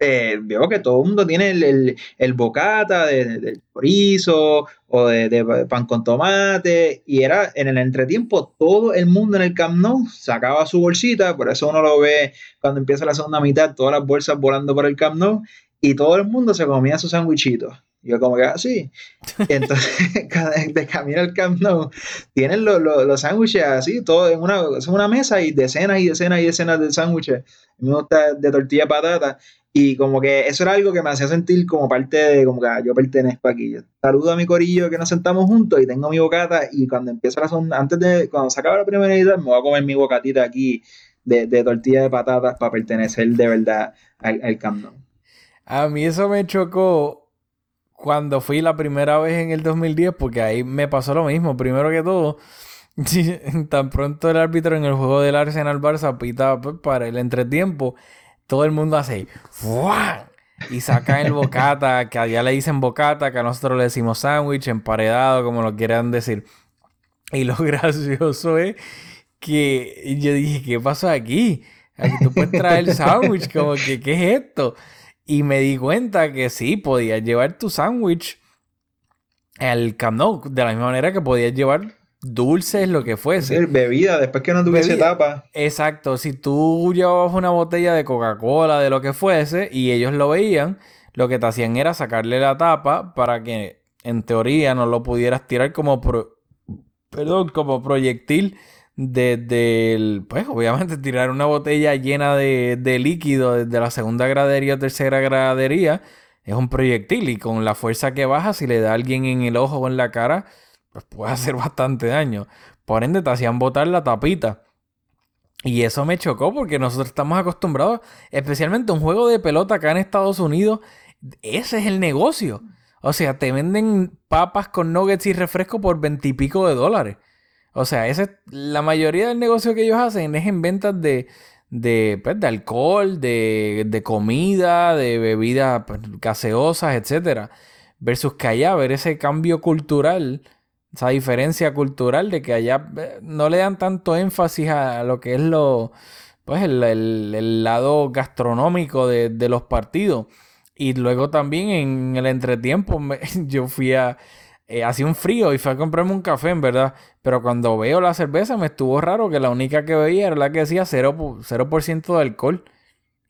eh, veo que todo el mundo tiene el, el, bocata de, del chorizo o de, pan con tomate y era en el entretiempo todo el mundo en el Camp Nou sacaba su bolsita, por eso uno lo ve cuando empieza la segunda mitad, todas las bolsas volando por el Camp Nou y todo el mundo se comía sus sandwichitos. Yo como que así. Ah, Entonces, de camino al Camp Nou, tienen los, los, sándwiches así, todo en una, una mesa y decenas y decenas y decenas de sándwiches. Me gusta de tortilla de patata. Y como que eso era algo que me hacía sentir como parte de, como que ah, yo pertenezco aquí. saludo a mi corillo que nos sentamos juntos y tengo mi bocata y cuando empieza la segunda, antes de, cuando se acaba la primera edad, me voy a comer mi bocatita aquí de, de tortilla de patatas para pertenecer de verdad al, al Camp. A mí eso me chocó cuando fui la primera vez en el 2010 porque ahí me pasó lo mismo. Primero que todo, tan pronto el árbitro en el juego del Arsenal Barça pita pues, para el entretiempo todo el mundo hace y sacan el bocata, que allá le dicen bocata, que a nosotros le decimos sándwich, emparedado, como lo quieran decir. Y lo gracioso es que yo dije, ¿qué pasa aquí? Aquí tú puedes traer el sándwich, como que, ¿qué es esto? Y me di cuenta que sí, podías llevar tu sándwich al Camp de la misma manera que podías llevar dulces, lo que fuese. bebida, después que no tuviese tapa. Exacto, si tú llevabas una botella de Coca-Cola, de lo que fuese, y ellos lo veían, lo que te hacían era sacarle la tapa para que en teoría no lo pudieras tirar como perdón, como proyectil desde el, pues obviamente tirar una botella llena de, de líquido desde la segunda gradería o tercera gradería es un proyectil y con la fuerza que baja si le da a alguien en el ojo o en la cara pues puede hacer bastante daño. Por ende, te hacían botar la tapita. Y eso me chocó porque nosotros estamos acostumbrados, especialmente un juego de pelota acá en Estados Unidos, ese es el negocio. O sea, te venden papas con nuggets y refresco por veintipico de dólares. O sea, ese, la mayoría del negocio que ellos hacen es en ventas de, de, pues, de alcohol, de, de, comida, de bebidas pues, gaseosas, etc. Versus que allá ver ese cambio cultural esa diferencia cultural de que allá eh, no le dan tanto énfasis a lo que es lo pues el, lado gastronómico de, los partidos. Y luego también en el entretiempo yo fui a... Eh, hacía un frío y fui a comprarme un café, en verdad. Pero cuando veo la cerveza me estuvo raro que la única que veía era la que decía 0%, 0 de alcohol.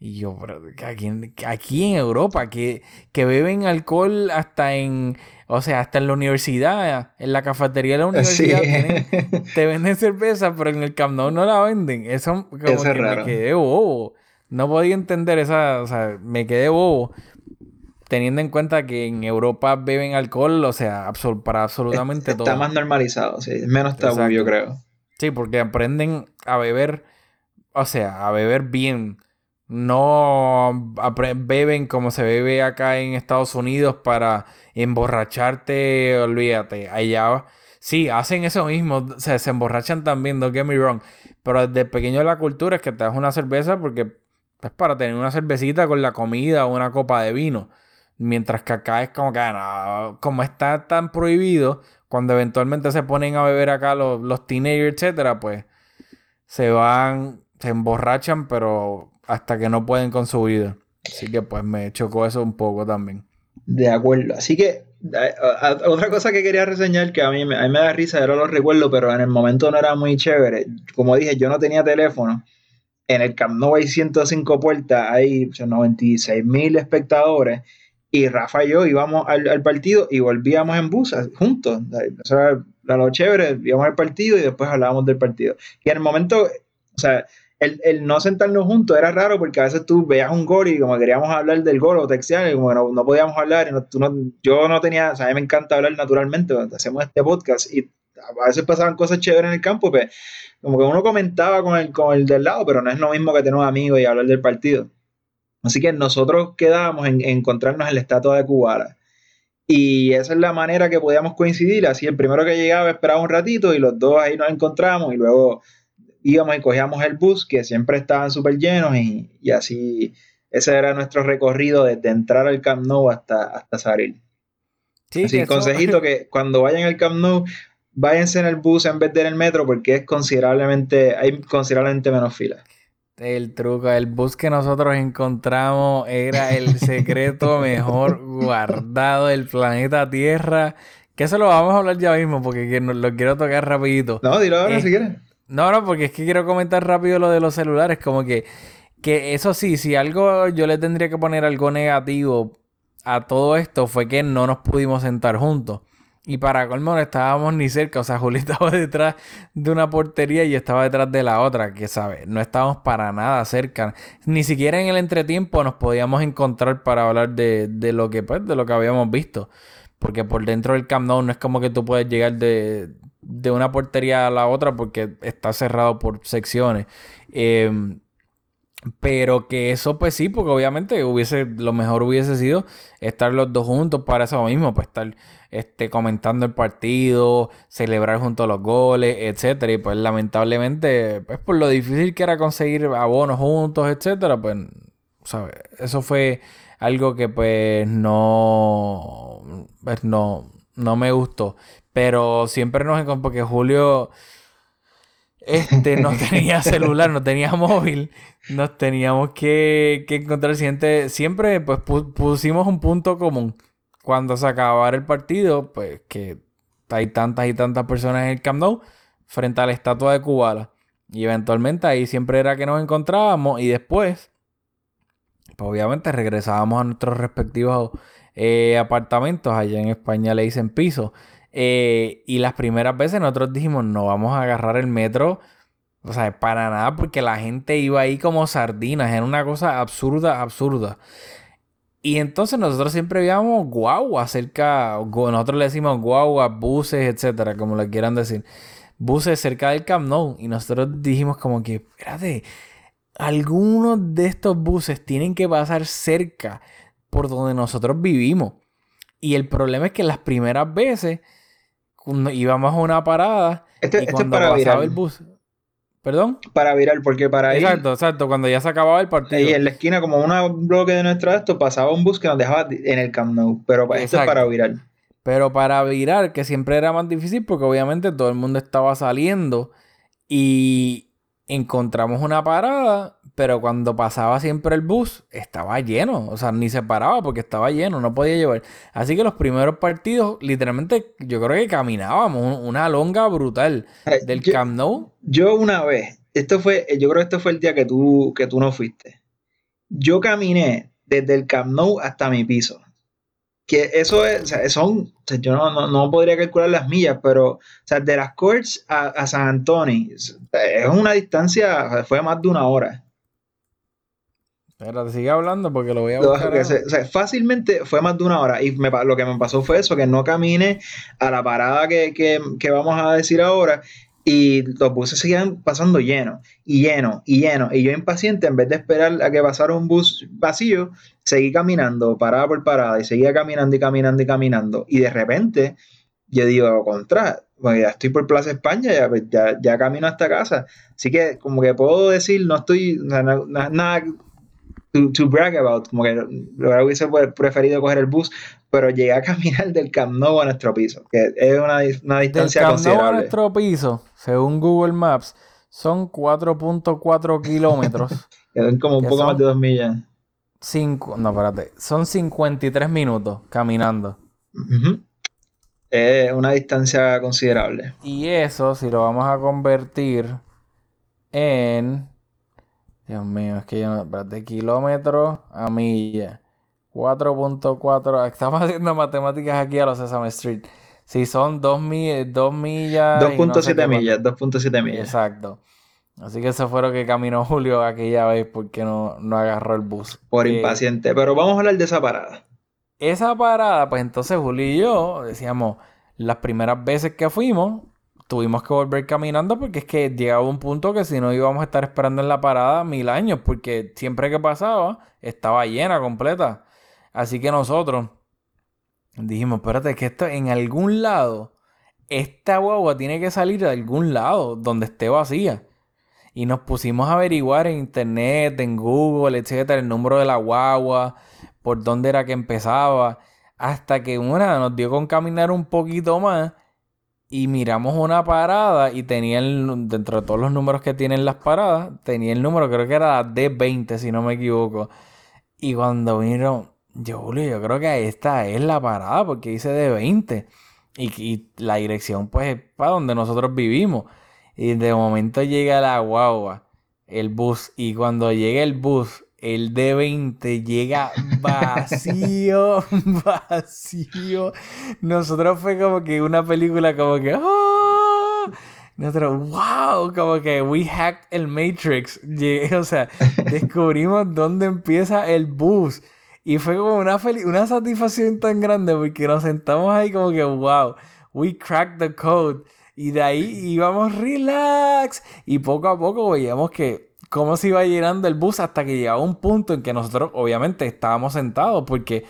Y yo, aquí, aquí en Europa, que, que beben alcohol hasta en, o sea, hasta en la universidad, en la cafetería de la universidad, te venden cerveza, pero en el Camp Nou no la venden. Eso como que me quedé bobo. No podía entender esa, o sea, me quedé bobo. Teniendo en cuenta que en Europa beben alcohol, o sea, para absolutamente todo. Está más normalizado, sí. Menos tabú, yo creo. Sí, porque aprenden a beber, o sea, a beber bien no beben como se bebe acá en Estados Unidos para emborracharte, olvídate, allá sí, hacen eso mismo, se, se emborrachan también, don't get me wrong, pero desde pequeño la cultura es que te das una cerveza porque es para tener una cervecita con la comida o una copa de vino, mientras que acá es como que, ah, como está tan prohibido, cuando eventualmente se ponen a beber acá los, los teenagers, etcétera, pues se van, se emborrachan, pero hasta que no pueden con su vida. Así que pues me chocó eso un poco también. De acuerdo. Así que otra cosa que quería reseñar que a mí, a mí me da risa, ahora lo recuerdo, pero en el momento no era muy chévere. Como dije, yo no tenía teléfono. En el Camp Nou hay 105 puertas, hay 96 mil espectadores. Y Rafa y yo íbamos al, partido y volvíamos en bus juntos. Era era lo chévere, íbamos al partido y después hablábamos del partido. Y en el momento, o sea, el, el, no sentarnos juntos era raro porque a veces tú veías un gol y como queríamos hablar del gol o textear y como no, no podíamos hablar y no, tú no, yo no tenía, o me encanta hablar naturalmente cuando hacemos este podcast y a veces pasaban cosas chéveres en el campo, pues como que uno comentaba con el, con el del lado, pero no es lo mismo que tener un amigo y hablar del partido. Así que nosotros quedábamos en, encontrarnos en la estatua de Cubara. Y esa es la manera que podíamos coincidir. Así el primero que llegaba esperaba un ratito y los dos ahí nos encontramos y luego íbamos y cogíamos el bus que siempre estaban súper llenos y, y, así ese era nuestro recorrido desde entrar al Camp Nou hasta, hasta salir. Sí, así, consejito que cuando vayan al Camp Nou váyanse en el bus en vez de en el metro porque es considerablemente, hay considerablemente menos filas. El truco, el bus que nosotros encontramos era el secreto mejor guardado del planeta Tierra. Que eso lo vamos a hablar ya mismo porque lo quiero tocar rapidito. No, dilo ahora si quieres. No, no, porque es que quiero comentar rápido lo de los celulares. Como que, que eso sí, si algo yo le tendría que poner algo negativo a todo esto fue que no nos pudimos sentar juntos. Y para colmo no estábamos ni cerca. O sea, Juli estaba detrás de una portería y yo estaba detrás de la otra. Que, ¿sabes? No estábamos para nada cerca. Ni siquiera en el entretiempo nos podíamos encontrar para hablar de, de lo que, pues, de lo que habíamos visto. Porque por dentro del Camp Nou no es como que tú puedes llegar de, de una portería a la otra porque está cerrado por secciones. Eh, pero que eso, pues sí, porque obviamente hubiese, lo mejor hubiese sido estar los dos juntos para eso mismo, pues estar este, comentando el partido, celebrar juntos los goles, etcétera. Y pues lamentablemente, pues por lo difícil que era conseguir abonos juntos, etcétera, pues, ¿sabes? Eso fue algo que pues no, pues no, no me gustó. Pero siempre nos encontramos, porque Julio este, no tenía celular, no tenía móvil, nos teníamos que, que encontrar siempre, siempre pues pusimos un punto común. Cuando se acabara el partido, pues que hay tantas y tantas personas en el Camp Nou frente a la estatua de Kubala. Y eventualmente ahí siempre era que nos encontrábamos y después, pues obviamente regresábamos a nuestros respectivos eh, apartamentos. Allá en España le dicen piso. Eh, y las primeras veces nosotros dijimos, no vamos a agarrar el metro, o sea, para nada, porque la gente iba ahí como sardinas, era una cosa absurda, absurda. Y entonces nosotros siempre veíamos guagua cerca, nosotros le decimos guagua, buses, etcétera, como le quieran decir. Buses cerca del Camp Nou. Y nosotros dijimos como que, espérate, algunos de estos buses tienen que pasar cerca por donde nosotros vivimos. Y el problema es que las primeras veces íbamos a una parada este, y este cuando para pasaba el bus. ¿Perdón? Para virar, porque para ir. Exacto, exacto, cuando ya se acababa el partido. Y en la esquina, como un bloque de nuestro esto, pasaba un bus que nos dejaba en el Camp Nou. Pero esto es para virar. Pero para virar, que siempre era más difícil porque obviamente todo el mundo estaba saliendo y encontramos una parada pero cuando pasaba siempre el bus, estaba lleno. O sea, ni se paraba porque estaba lleno, no podía llevar. Así que los primeros partidos, literalmente, yo creo que caminábamos una longa brutal del Camp Nou. Yo una vez, esto fue, yo creo que este fue el día que tú, que tú no fuiste. Yo caminé desde el Camp Nou hasta mi piso. Que eso es, o sea, son, yo no, no, podría calcular las millas, pero, o sea, de las Courts a, a San Antonio, es una distancia, fue más de una hora. Espérate, sigue hablando porque lo voy a buscar. o sea, fácilmente fue más de una hora. Y lo que me pasó fue eso, que no camine a la parada que, vamos a decir ahora. Y los buses seguían pasando llenos, y llenos, y llenos. Y yo impaciente, en vez de esperar a que pasara un bus vacío, seguí caminando, parada por parada, y seguía caminando y caminando y caminando. Y de repente, yo digo, contra, bueno, ya estoy por Plaza España, ya, pues, ya, camino hasta casa. Así que, como que puedo decir, no estoy, nada to, brag about, como que lo hubiese preferido coger el bus, pero llegué a caminar del Camp Nou a nuestro piso, que es una, una distancia del Camp Nou a nuestro piso, según Google Maps, son 4.4 kilómetros. que como un poco más de 2 millas. Cinco, no, espérate, son 53 minutos caminando. Es una distancia considerable. Y eso, si lo vamos a convertir en Dios mío, es que yo no. De kilómetros a milla. 4.4. Estamos haciendo matemáticas aquí a los Sesame Street. Sí, son dos, millas. 2.7 millas, 2.7 millas. Exacto. Así que eso fue lo que caminó Julio aquella vez porque no, no agarró el bus. Por impaciente. Pero vamos a hablar de esa parada. Esa parada, pues entonces Julio y yo decíamos, las primeras veces que fuimos, tuvimos que volver caminando porque es que llegaba un punto que si no íbamos a estar esperando en la parada mil años, porque siempre que pasaba estaba llena completa. Así que nosotros dijimos, espérate, que esto en algún lado, esta guagua tiene que salir de algún lado donde esté vacía. Y nos pusimos a averiguar en internet, en Google, etcétera, el número de la guagua, por dónde era que empezaba. Hasta que una nos dio con caminar un poquito más y miramos una parada y tenía dentro de todos los números que tienen las paradas, tenía el número, creo que era D20, si no me equivoco. Y cuando vinieron, yo, Julio, yo creo que esta es la parada porque dice D20. Y, y la dirección, pues, es para donde nosotros vivimos. Y de momento llega la guagua, el bus. Y cuando llega el bus, el D20 llega vacío, vacío. Nosotros fue como que una película como que... ¡oh! Nosotros, wow, como que we hacked el Matrix. O sea, descubrimos dónde empieza el bus. Y fue como una, una satisfacción tan grande porque nos sentamos ahí como que, wow, we cracked the code. Y de ahí íbamos relax. Y poco a poco veíamos que cómo se iba llenando el bus hasta que llegaba un punto en que nosotros obviamente estábamos sentados porque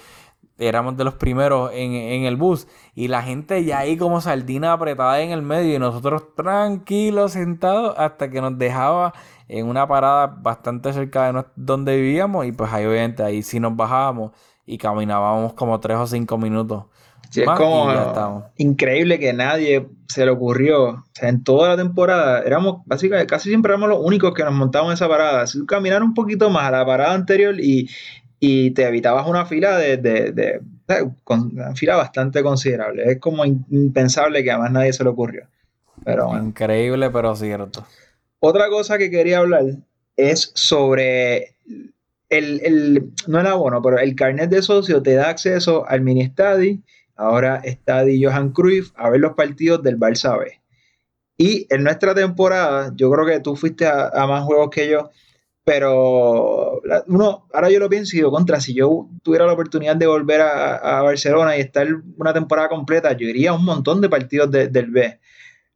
éramos de los primeros en, el bus. Y la gente ya ahí como sardina apretada en el medio y nosotros tranquilos sentados hasta que nos dejaba en una parada bastante cerca de donde vivíamos. Y pues ahí obviamente ahí sí nos bajábamos y caminábamos como tres o cinco minutos Sí, es como increíble que nadie se le ocurrió. O sea, en toda la temporada éramos, básicamente, casi siempre éramos los únicos que nos montábamos en esa parada. Si caminar un poquito más a la parada anterior y, te evitabas una fila de, de, una fila bastante considerable. Es como impensable que además nadie se le ocurrió. Pero Increíble, pero cierto. Otra cosa que quería hablar es sobre el, el, no el abono, pero el carnet de socio te da acceso al mini study Ahora está Di Johan Cruyff a ver los partidos del Barça B. Y en nuestra temporada, yo creo que tú fuiste a, más juegos que yo, pero uno, ahora yo lo pienso y digo, contra, si yo tuviera la oportunidad de volver a, Barcelona y estar una temporada completa, yo iría a un montón de partidos del B.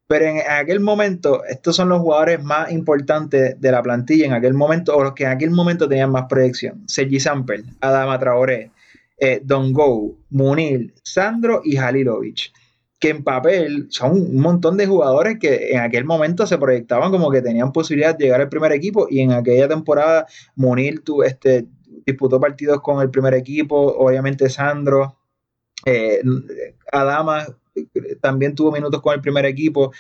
Pero en aquel momento, estos son los jugadores más importantes de la plantilla en aquel momento, o los que en aquel momento tenían más proyección. Sergi Samper, Adama Traoré, eh, Don Go, Munil, Sandro y Halilovic, que en papel son un montón de jugadores que en aquel momento se proyectaban como que tenían posibilidad de llegar al primer equipo y en aquella temporada Munil tu, este, disputó partidos con el primer equipo, obviamente Sandro, eh, Adama también tuvo minutos con el primer equipo.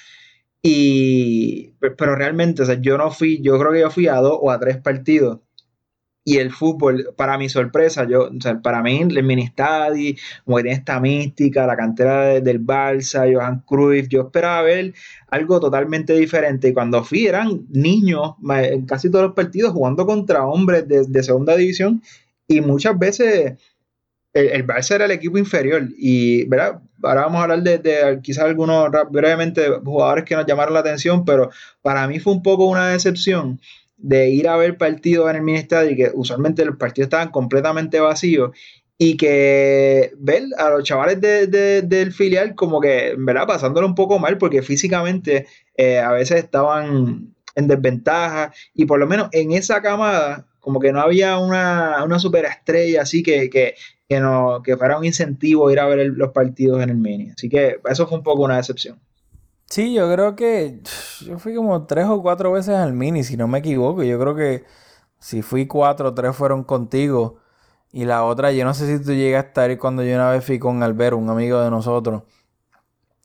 Y, pero realmente, yo no fui, yo creo que yo fui a dos o a tres partidos y el fútbol, para mi sorpresa, yo, o sea, para mí, el mini stadi, como que tiene mística, la cantera del Barça, Johan Cruyff, yo esperaba ver algo totalmente diferente. Y cuando fui, eran niños en casi todos los partidos jugando contra hombres de, segunda división. Y muchas veces el, el, Barça era el equipo inferior. Y, ¿verdad? Ahora vamos a hablar de, de quizás algunos brevemente jugadores que nos llamaron la atención, pero para mí fue un poco una decepción de ir a ver partidos en el mini y que usualmente los partidos estaban completamente vacíos y que ver a los chavales del filial como que, ¿verdad? Pasándolo un poco mal porque físicamente eh, a veces estaban en desventaja y por lo menos en esa camada como que no había una, una superestrella así que, que, que, no, que fuera un incentivo ir a ver los partidos en el mini. Así que eso fue un poco una decepción. Sí, yo creo que yo fui como tres o cuatro veces al mini, si no me equivoco. Yo creo que si fui cuatro, tres fueron contigo. Y la otra, yo no sé si tú llegaste a ir cuando yo una vez fui con Albero, un amigo de nosotros.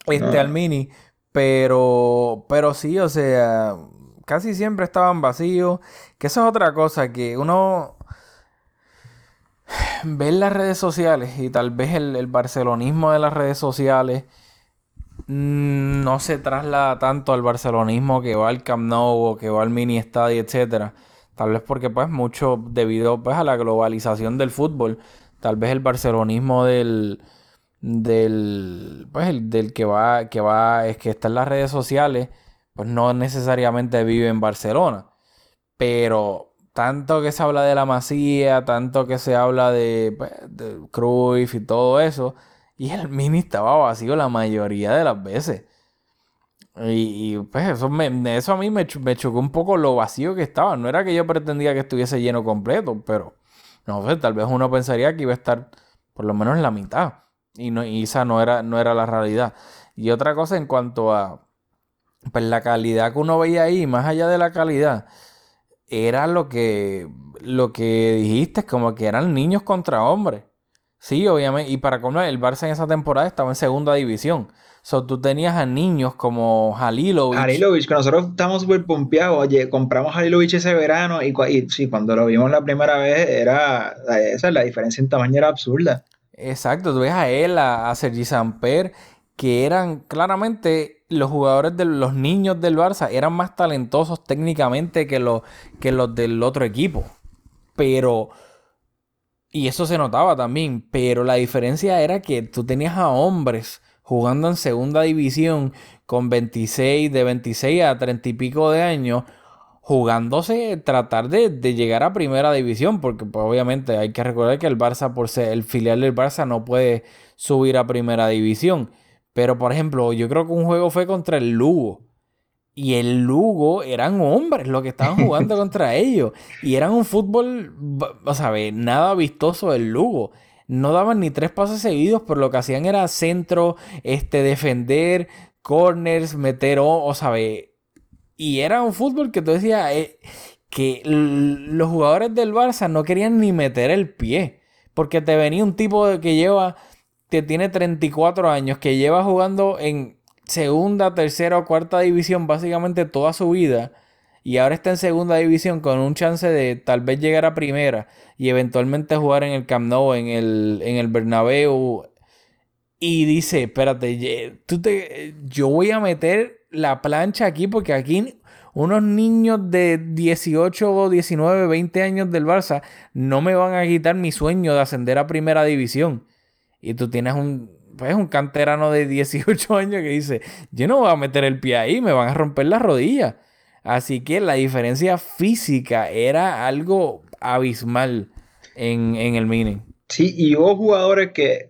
Este al mini. Pero, pero sí, o sea, casi siempre estaban vacíos. Que eso es otra cosa, que uno ve las redes sociales y tal vez el, el barcelonismo de las redes sociales no se traslada tanto al barcelonismo que va al Camp Nou que va al mini estadio, etcétera. Tal vez porque pues mucho debido pues a la globalización del fútbol, tal vez el barcelonismo del del, pues, del que va, que va, es que está en las redes sociales, pues no necesariamente vive en Barcelona. Pero tanto que se habla de la Masía, tanto que se habla de, pues, de Cruyff y todo eso, y el Mini estaba vacío la mayoría de las veces. Y, pues eso, me, eso a mí me, me, chocó un poco lo vacío que estaba. No era que yo pretendía que estuviese lleno completo, pero no sé, tal vez uno pensaría que iba a estar por lo menos en la mitad. Y, no, esa no era, no era la realidad. Y otra cosa en cuanto a pues, la calidad que uno veía ahí, más allá de la calidad, era lo que, lo que dijiste, como que eran niños contra hombres. Sí, obviamente. Y para cómo el Barça en esa temporada estaba en segunda división. So, tú tenías a niños como Halilovic. Halilovic, que nosotros estamos súper pompeados. Oye, compramos Halilovic ese verano y, y, sí, cuando lo vimos la primera vez, era esa, la diferencia en tamaño era absurda. Exacto, tú ves a él, a, a Sergi Samper, que eran claramente los jugadores de los niños del Barça, eran más talentosos técnicamente que los, que los del otro equipo. Pero, y eso se notaba también, pero la diferencia era que tú tenías a hombres jugando en segunda división con 26, de 26 a 30 y pico de años, jugándose tratar de, llegar a primera división, porque pues, obviamente hay que recordar que el Barça, por ser el filial del Barça, no puede subir a primera división. Pero por ejemplo, yo creo que un juego fue contra el Lugo. Y el Lugo eran hombres los que estaban jugando contra ellos. Y eran un fútbol, o sea, nada vistoso el Lugo. No daban ni tres pases seguidos, pero lo que hacían era centro, este, defender, corners, meter, o, o sabe, y era un fútbol que tú decías eh, que los jugadores del Barça no querían ni meter el pie. Porque te venía un tipo que lleva, que tiene 34 años, que lleva jugando en segunda, tercera o cuarta división básicamente toda su vida. Y ahora está en segunda división con un chance de tal vez llegar a primera y eventualmente jugar en el Camp Nou, en el, en el Bernabéu. Y dice, espérate, tú te, yo voy a meter la plancha aquí porque aquí unos niños de 18, 19, 20 años del Barça no me van a quitar mi sueño de ascender a primera división. Y tú tienes un, pues, un canterano de 18 años que dice, yo no voy a meter el pie ahí, me van a romper las rodillas. Así que la diferencia física era algo abismal en, en el mini. Sí, y hubo jugadores que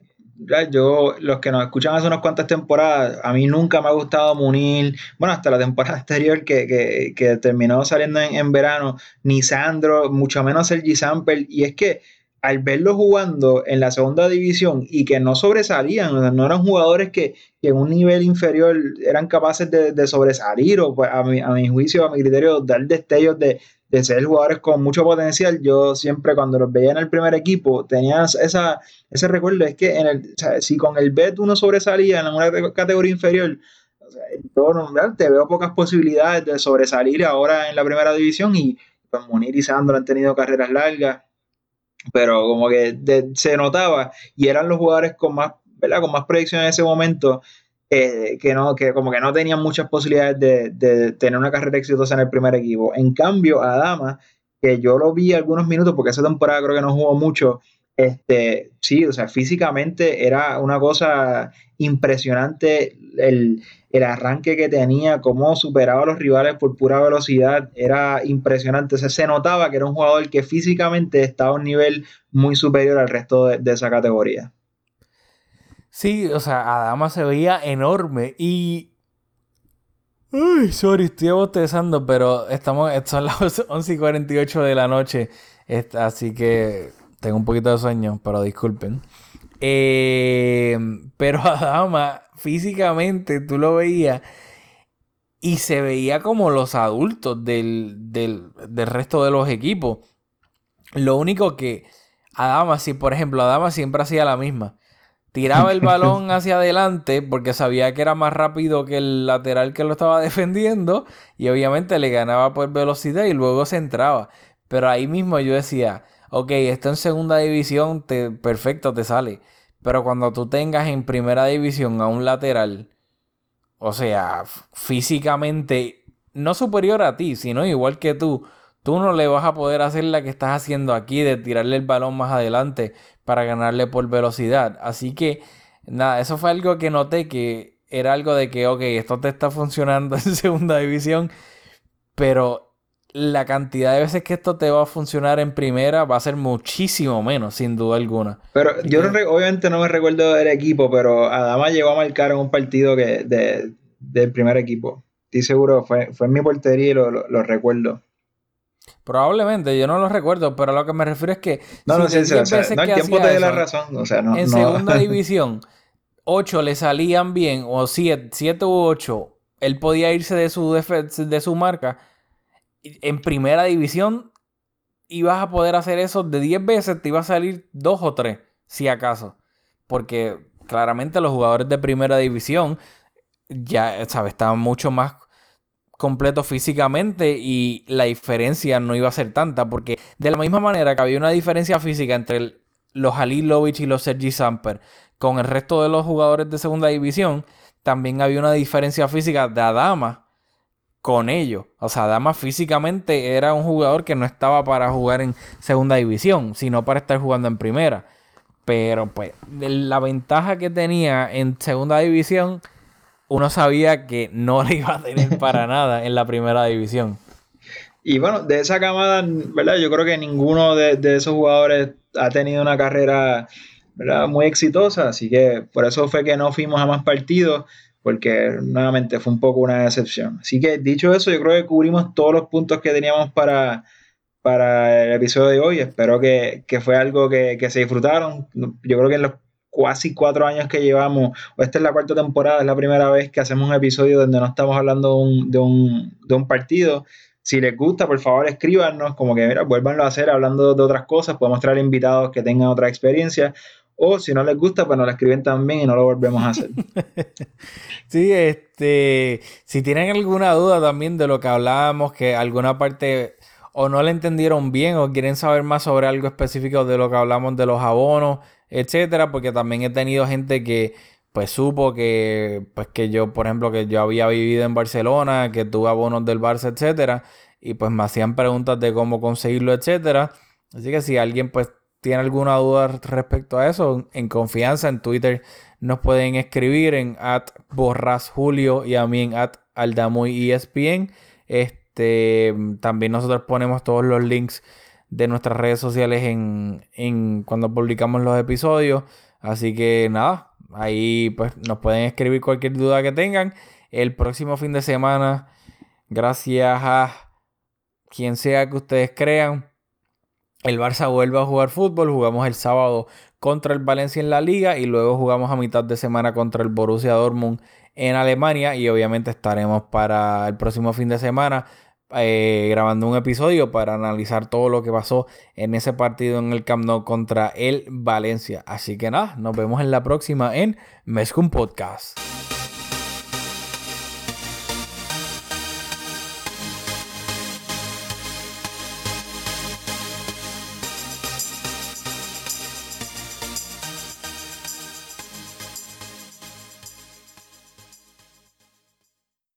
yo, los que nos escuchan hace unas cuantas temporadas, a mí nunca me ha gustado Munir, bueno, hasta la temporada anterior que, que, terminó saliendo en, verano, ni Sandro, mucho menos el Sample, y es que al verlo jugando en la segunda división y que no sobresalían, no eran jugadores que, en un nivel inferior eran capaces de, sobresalir o pues, a, mi, a mi juicio, a mi criterio, dar destellos de, de ser jugadores con mucho potencial, yo siempre cuando los veía en el primer equipo tenía esa, ese recuerdo, es que en el, si con el Bet uno sobresalía en una categoría inferior, o te veo pocas posibilidades de sobresalir ahora en la primera división y pues Munir y Sandro han tenido carreras largas, pero como que se notaba y eran los jugadores con más, ¿verdad? con más proyección en ese momento eh, que, no, que como que no tenían muchas posibilidades de, tener una carrera exitosa en el primer equipo. En cambio, Adama, que yo lo vi algunos minutos, porque esa temporada creo que no jugó mucho, este, sí, o sea, físicamente era una cosa impresionante el, arranque que tenía, cómo superaba a los rivales por pura velocidad, era impresionante. se notaba que era un jugador que físicamente estaba a un nivel muy superior al resto de esa categoría. Sí, o sea, Adama se veía enorme y... Uy, sorry, estoy bostezando, pero estamos, son las 11 y 48 de la noche, así que tengo un poquito de sueño, pero disculpen. Eh, pero Adama, físicamente, tú lo veías y se veía como los adultos del, del, del resto de los equipos. Lo único que Adama, si por ejemplo Adama siempre hacía la misma tiraba el balón hacia adelante porque sabía que era más rápido que el lateral que lo estaba defendiendo y obviamente le ganaba por velocidad y luego se entraba. Pero ahí mismo yo decía, ok, esto en segunda división, te, perfecto, te sale. Pero cuando tú tengas en primera división a un lateral, o sea, físicamente no superior a ti, sino igual que tú, tú no le vas a poder hacer la que estás haciendo aquí de tirarle el balón más adelante para ganarle por velocidad. Así que nada, eso fue algo que noté que era algo de que, ok, esto te está funcionando en segunda división, pero la cantidad de veces que esto te va a funcionar en primera va a ser muchísimo menos, sin duda alguna. Pero yo obviamente no me recuerdo del equipo, pero Adama llegó a marcar en un partido que del primer equipo. Estoy seguro, fue, fue en mi portería y lo, recuerdo. Probablemente, yo no lo recuerdo, pero a lo que me refiero es que. No, no, sí, sí, no, el tiempo te la razón. O sea, no, en segunda división, 8 le salían bien, o 7, 7 u 8, él podía irse de su, de su marca en primera división ibas a poder hacer eso de 10 veces, te iba a salir 2 o 3, si acaso. Porque claramente los jugadores de primera división ya, ¿sabes? Estaban mucho más completos físicamente y la diferencia no iba a ser tanta. Porque de la misma manera que había una diferencia física entre los Halilovic y los Sergi Samper con el resto de los jugadores de segunda división, también había una diferencia física de Adama con ellos. O sea, Dama físicamente era un jugador que no estaba para jugar en segunda división, sino para estar jugando en primera. Pero pues la ventaja que tenía en segunda división, uno sabía que no le iba a tener para nada en la primera división. Y bueno, de esa camada, ¿verdad? Yo creo que ninguno de, esos jugadores ha tenido una carrera muy exitosa, así que por eso fue que no fuimos a más partidos porque nuevamente fue un poco una decepción. Así que dicho eso, yo creo que cubrimos todos los puntos que teníamos para, para el episodio de hoy. Espero que, fue algo que, se disfrutaron. Yo creo que en los casi cuatro años que llevamos, o esta es la cuarta temporada, es la primera vez que hacemos un episodio donde no estamos hablando de un, de un partido. Si les gusta, por favor, escríbanos, como que, mira, vuélvanlo a hacer hablando de otras cosas. Podemos traer invitados que tengan otra experiencia. O si no les gusta, pues nos lo escriben también y no lo volvemos a hacer. sí, este, si tienen alguna duda también de lo que hablábamos, que alguna parte o no le entendieron bien o quieren saber más sobre algo específico de lo que hablamos de los abonos, etcétera, porque también he tenido gente que pues supo que pues que yo, por ejemplo, que yo había vivido en Barcelona, que tuve abonos del Barça, etcétera, y pues me hacían preguntas de cómo conseguirlo, etcétera. Así que si alguien pues tiene alguna duda respecto a eso, en confianza en Twitter nos pueden escribir en at borrasjulio y a mí en at aldamuy. Este, también nosotros ponemos todos los links de nuestras redes sociales en, en cuando publicamos los episodios. Así que nada, ahí pues nos pueden escribir cualquier duda que tengan. El próximo fin de semana, gracias a quien sea que ustedes crean, el Barça vuelve a jugar fútbol, jugamos el sábado contra el Valencia en la liga y luego jugamos a mitad de semana contra el Borussia Dortmund en Alemania y obviamente estaremos para el próximo fin de semana eh, grabando un episodio para analizar todo lo que pasó en ese partido en el Camp Nou contra el Valencia. Así que nada, nos vemos en la próxima en Mezcum Podcast.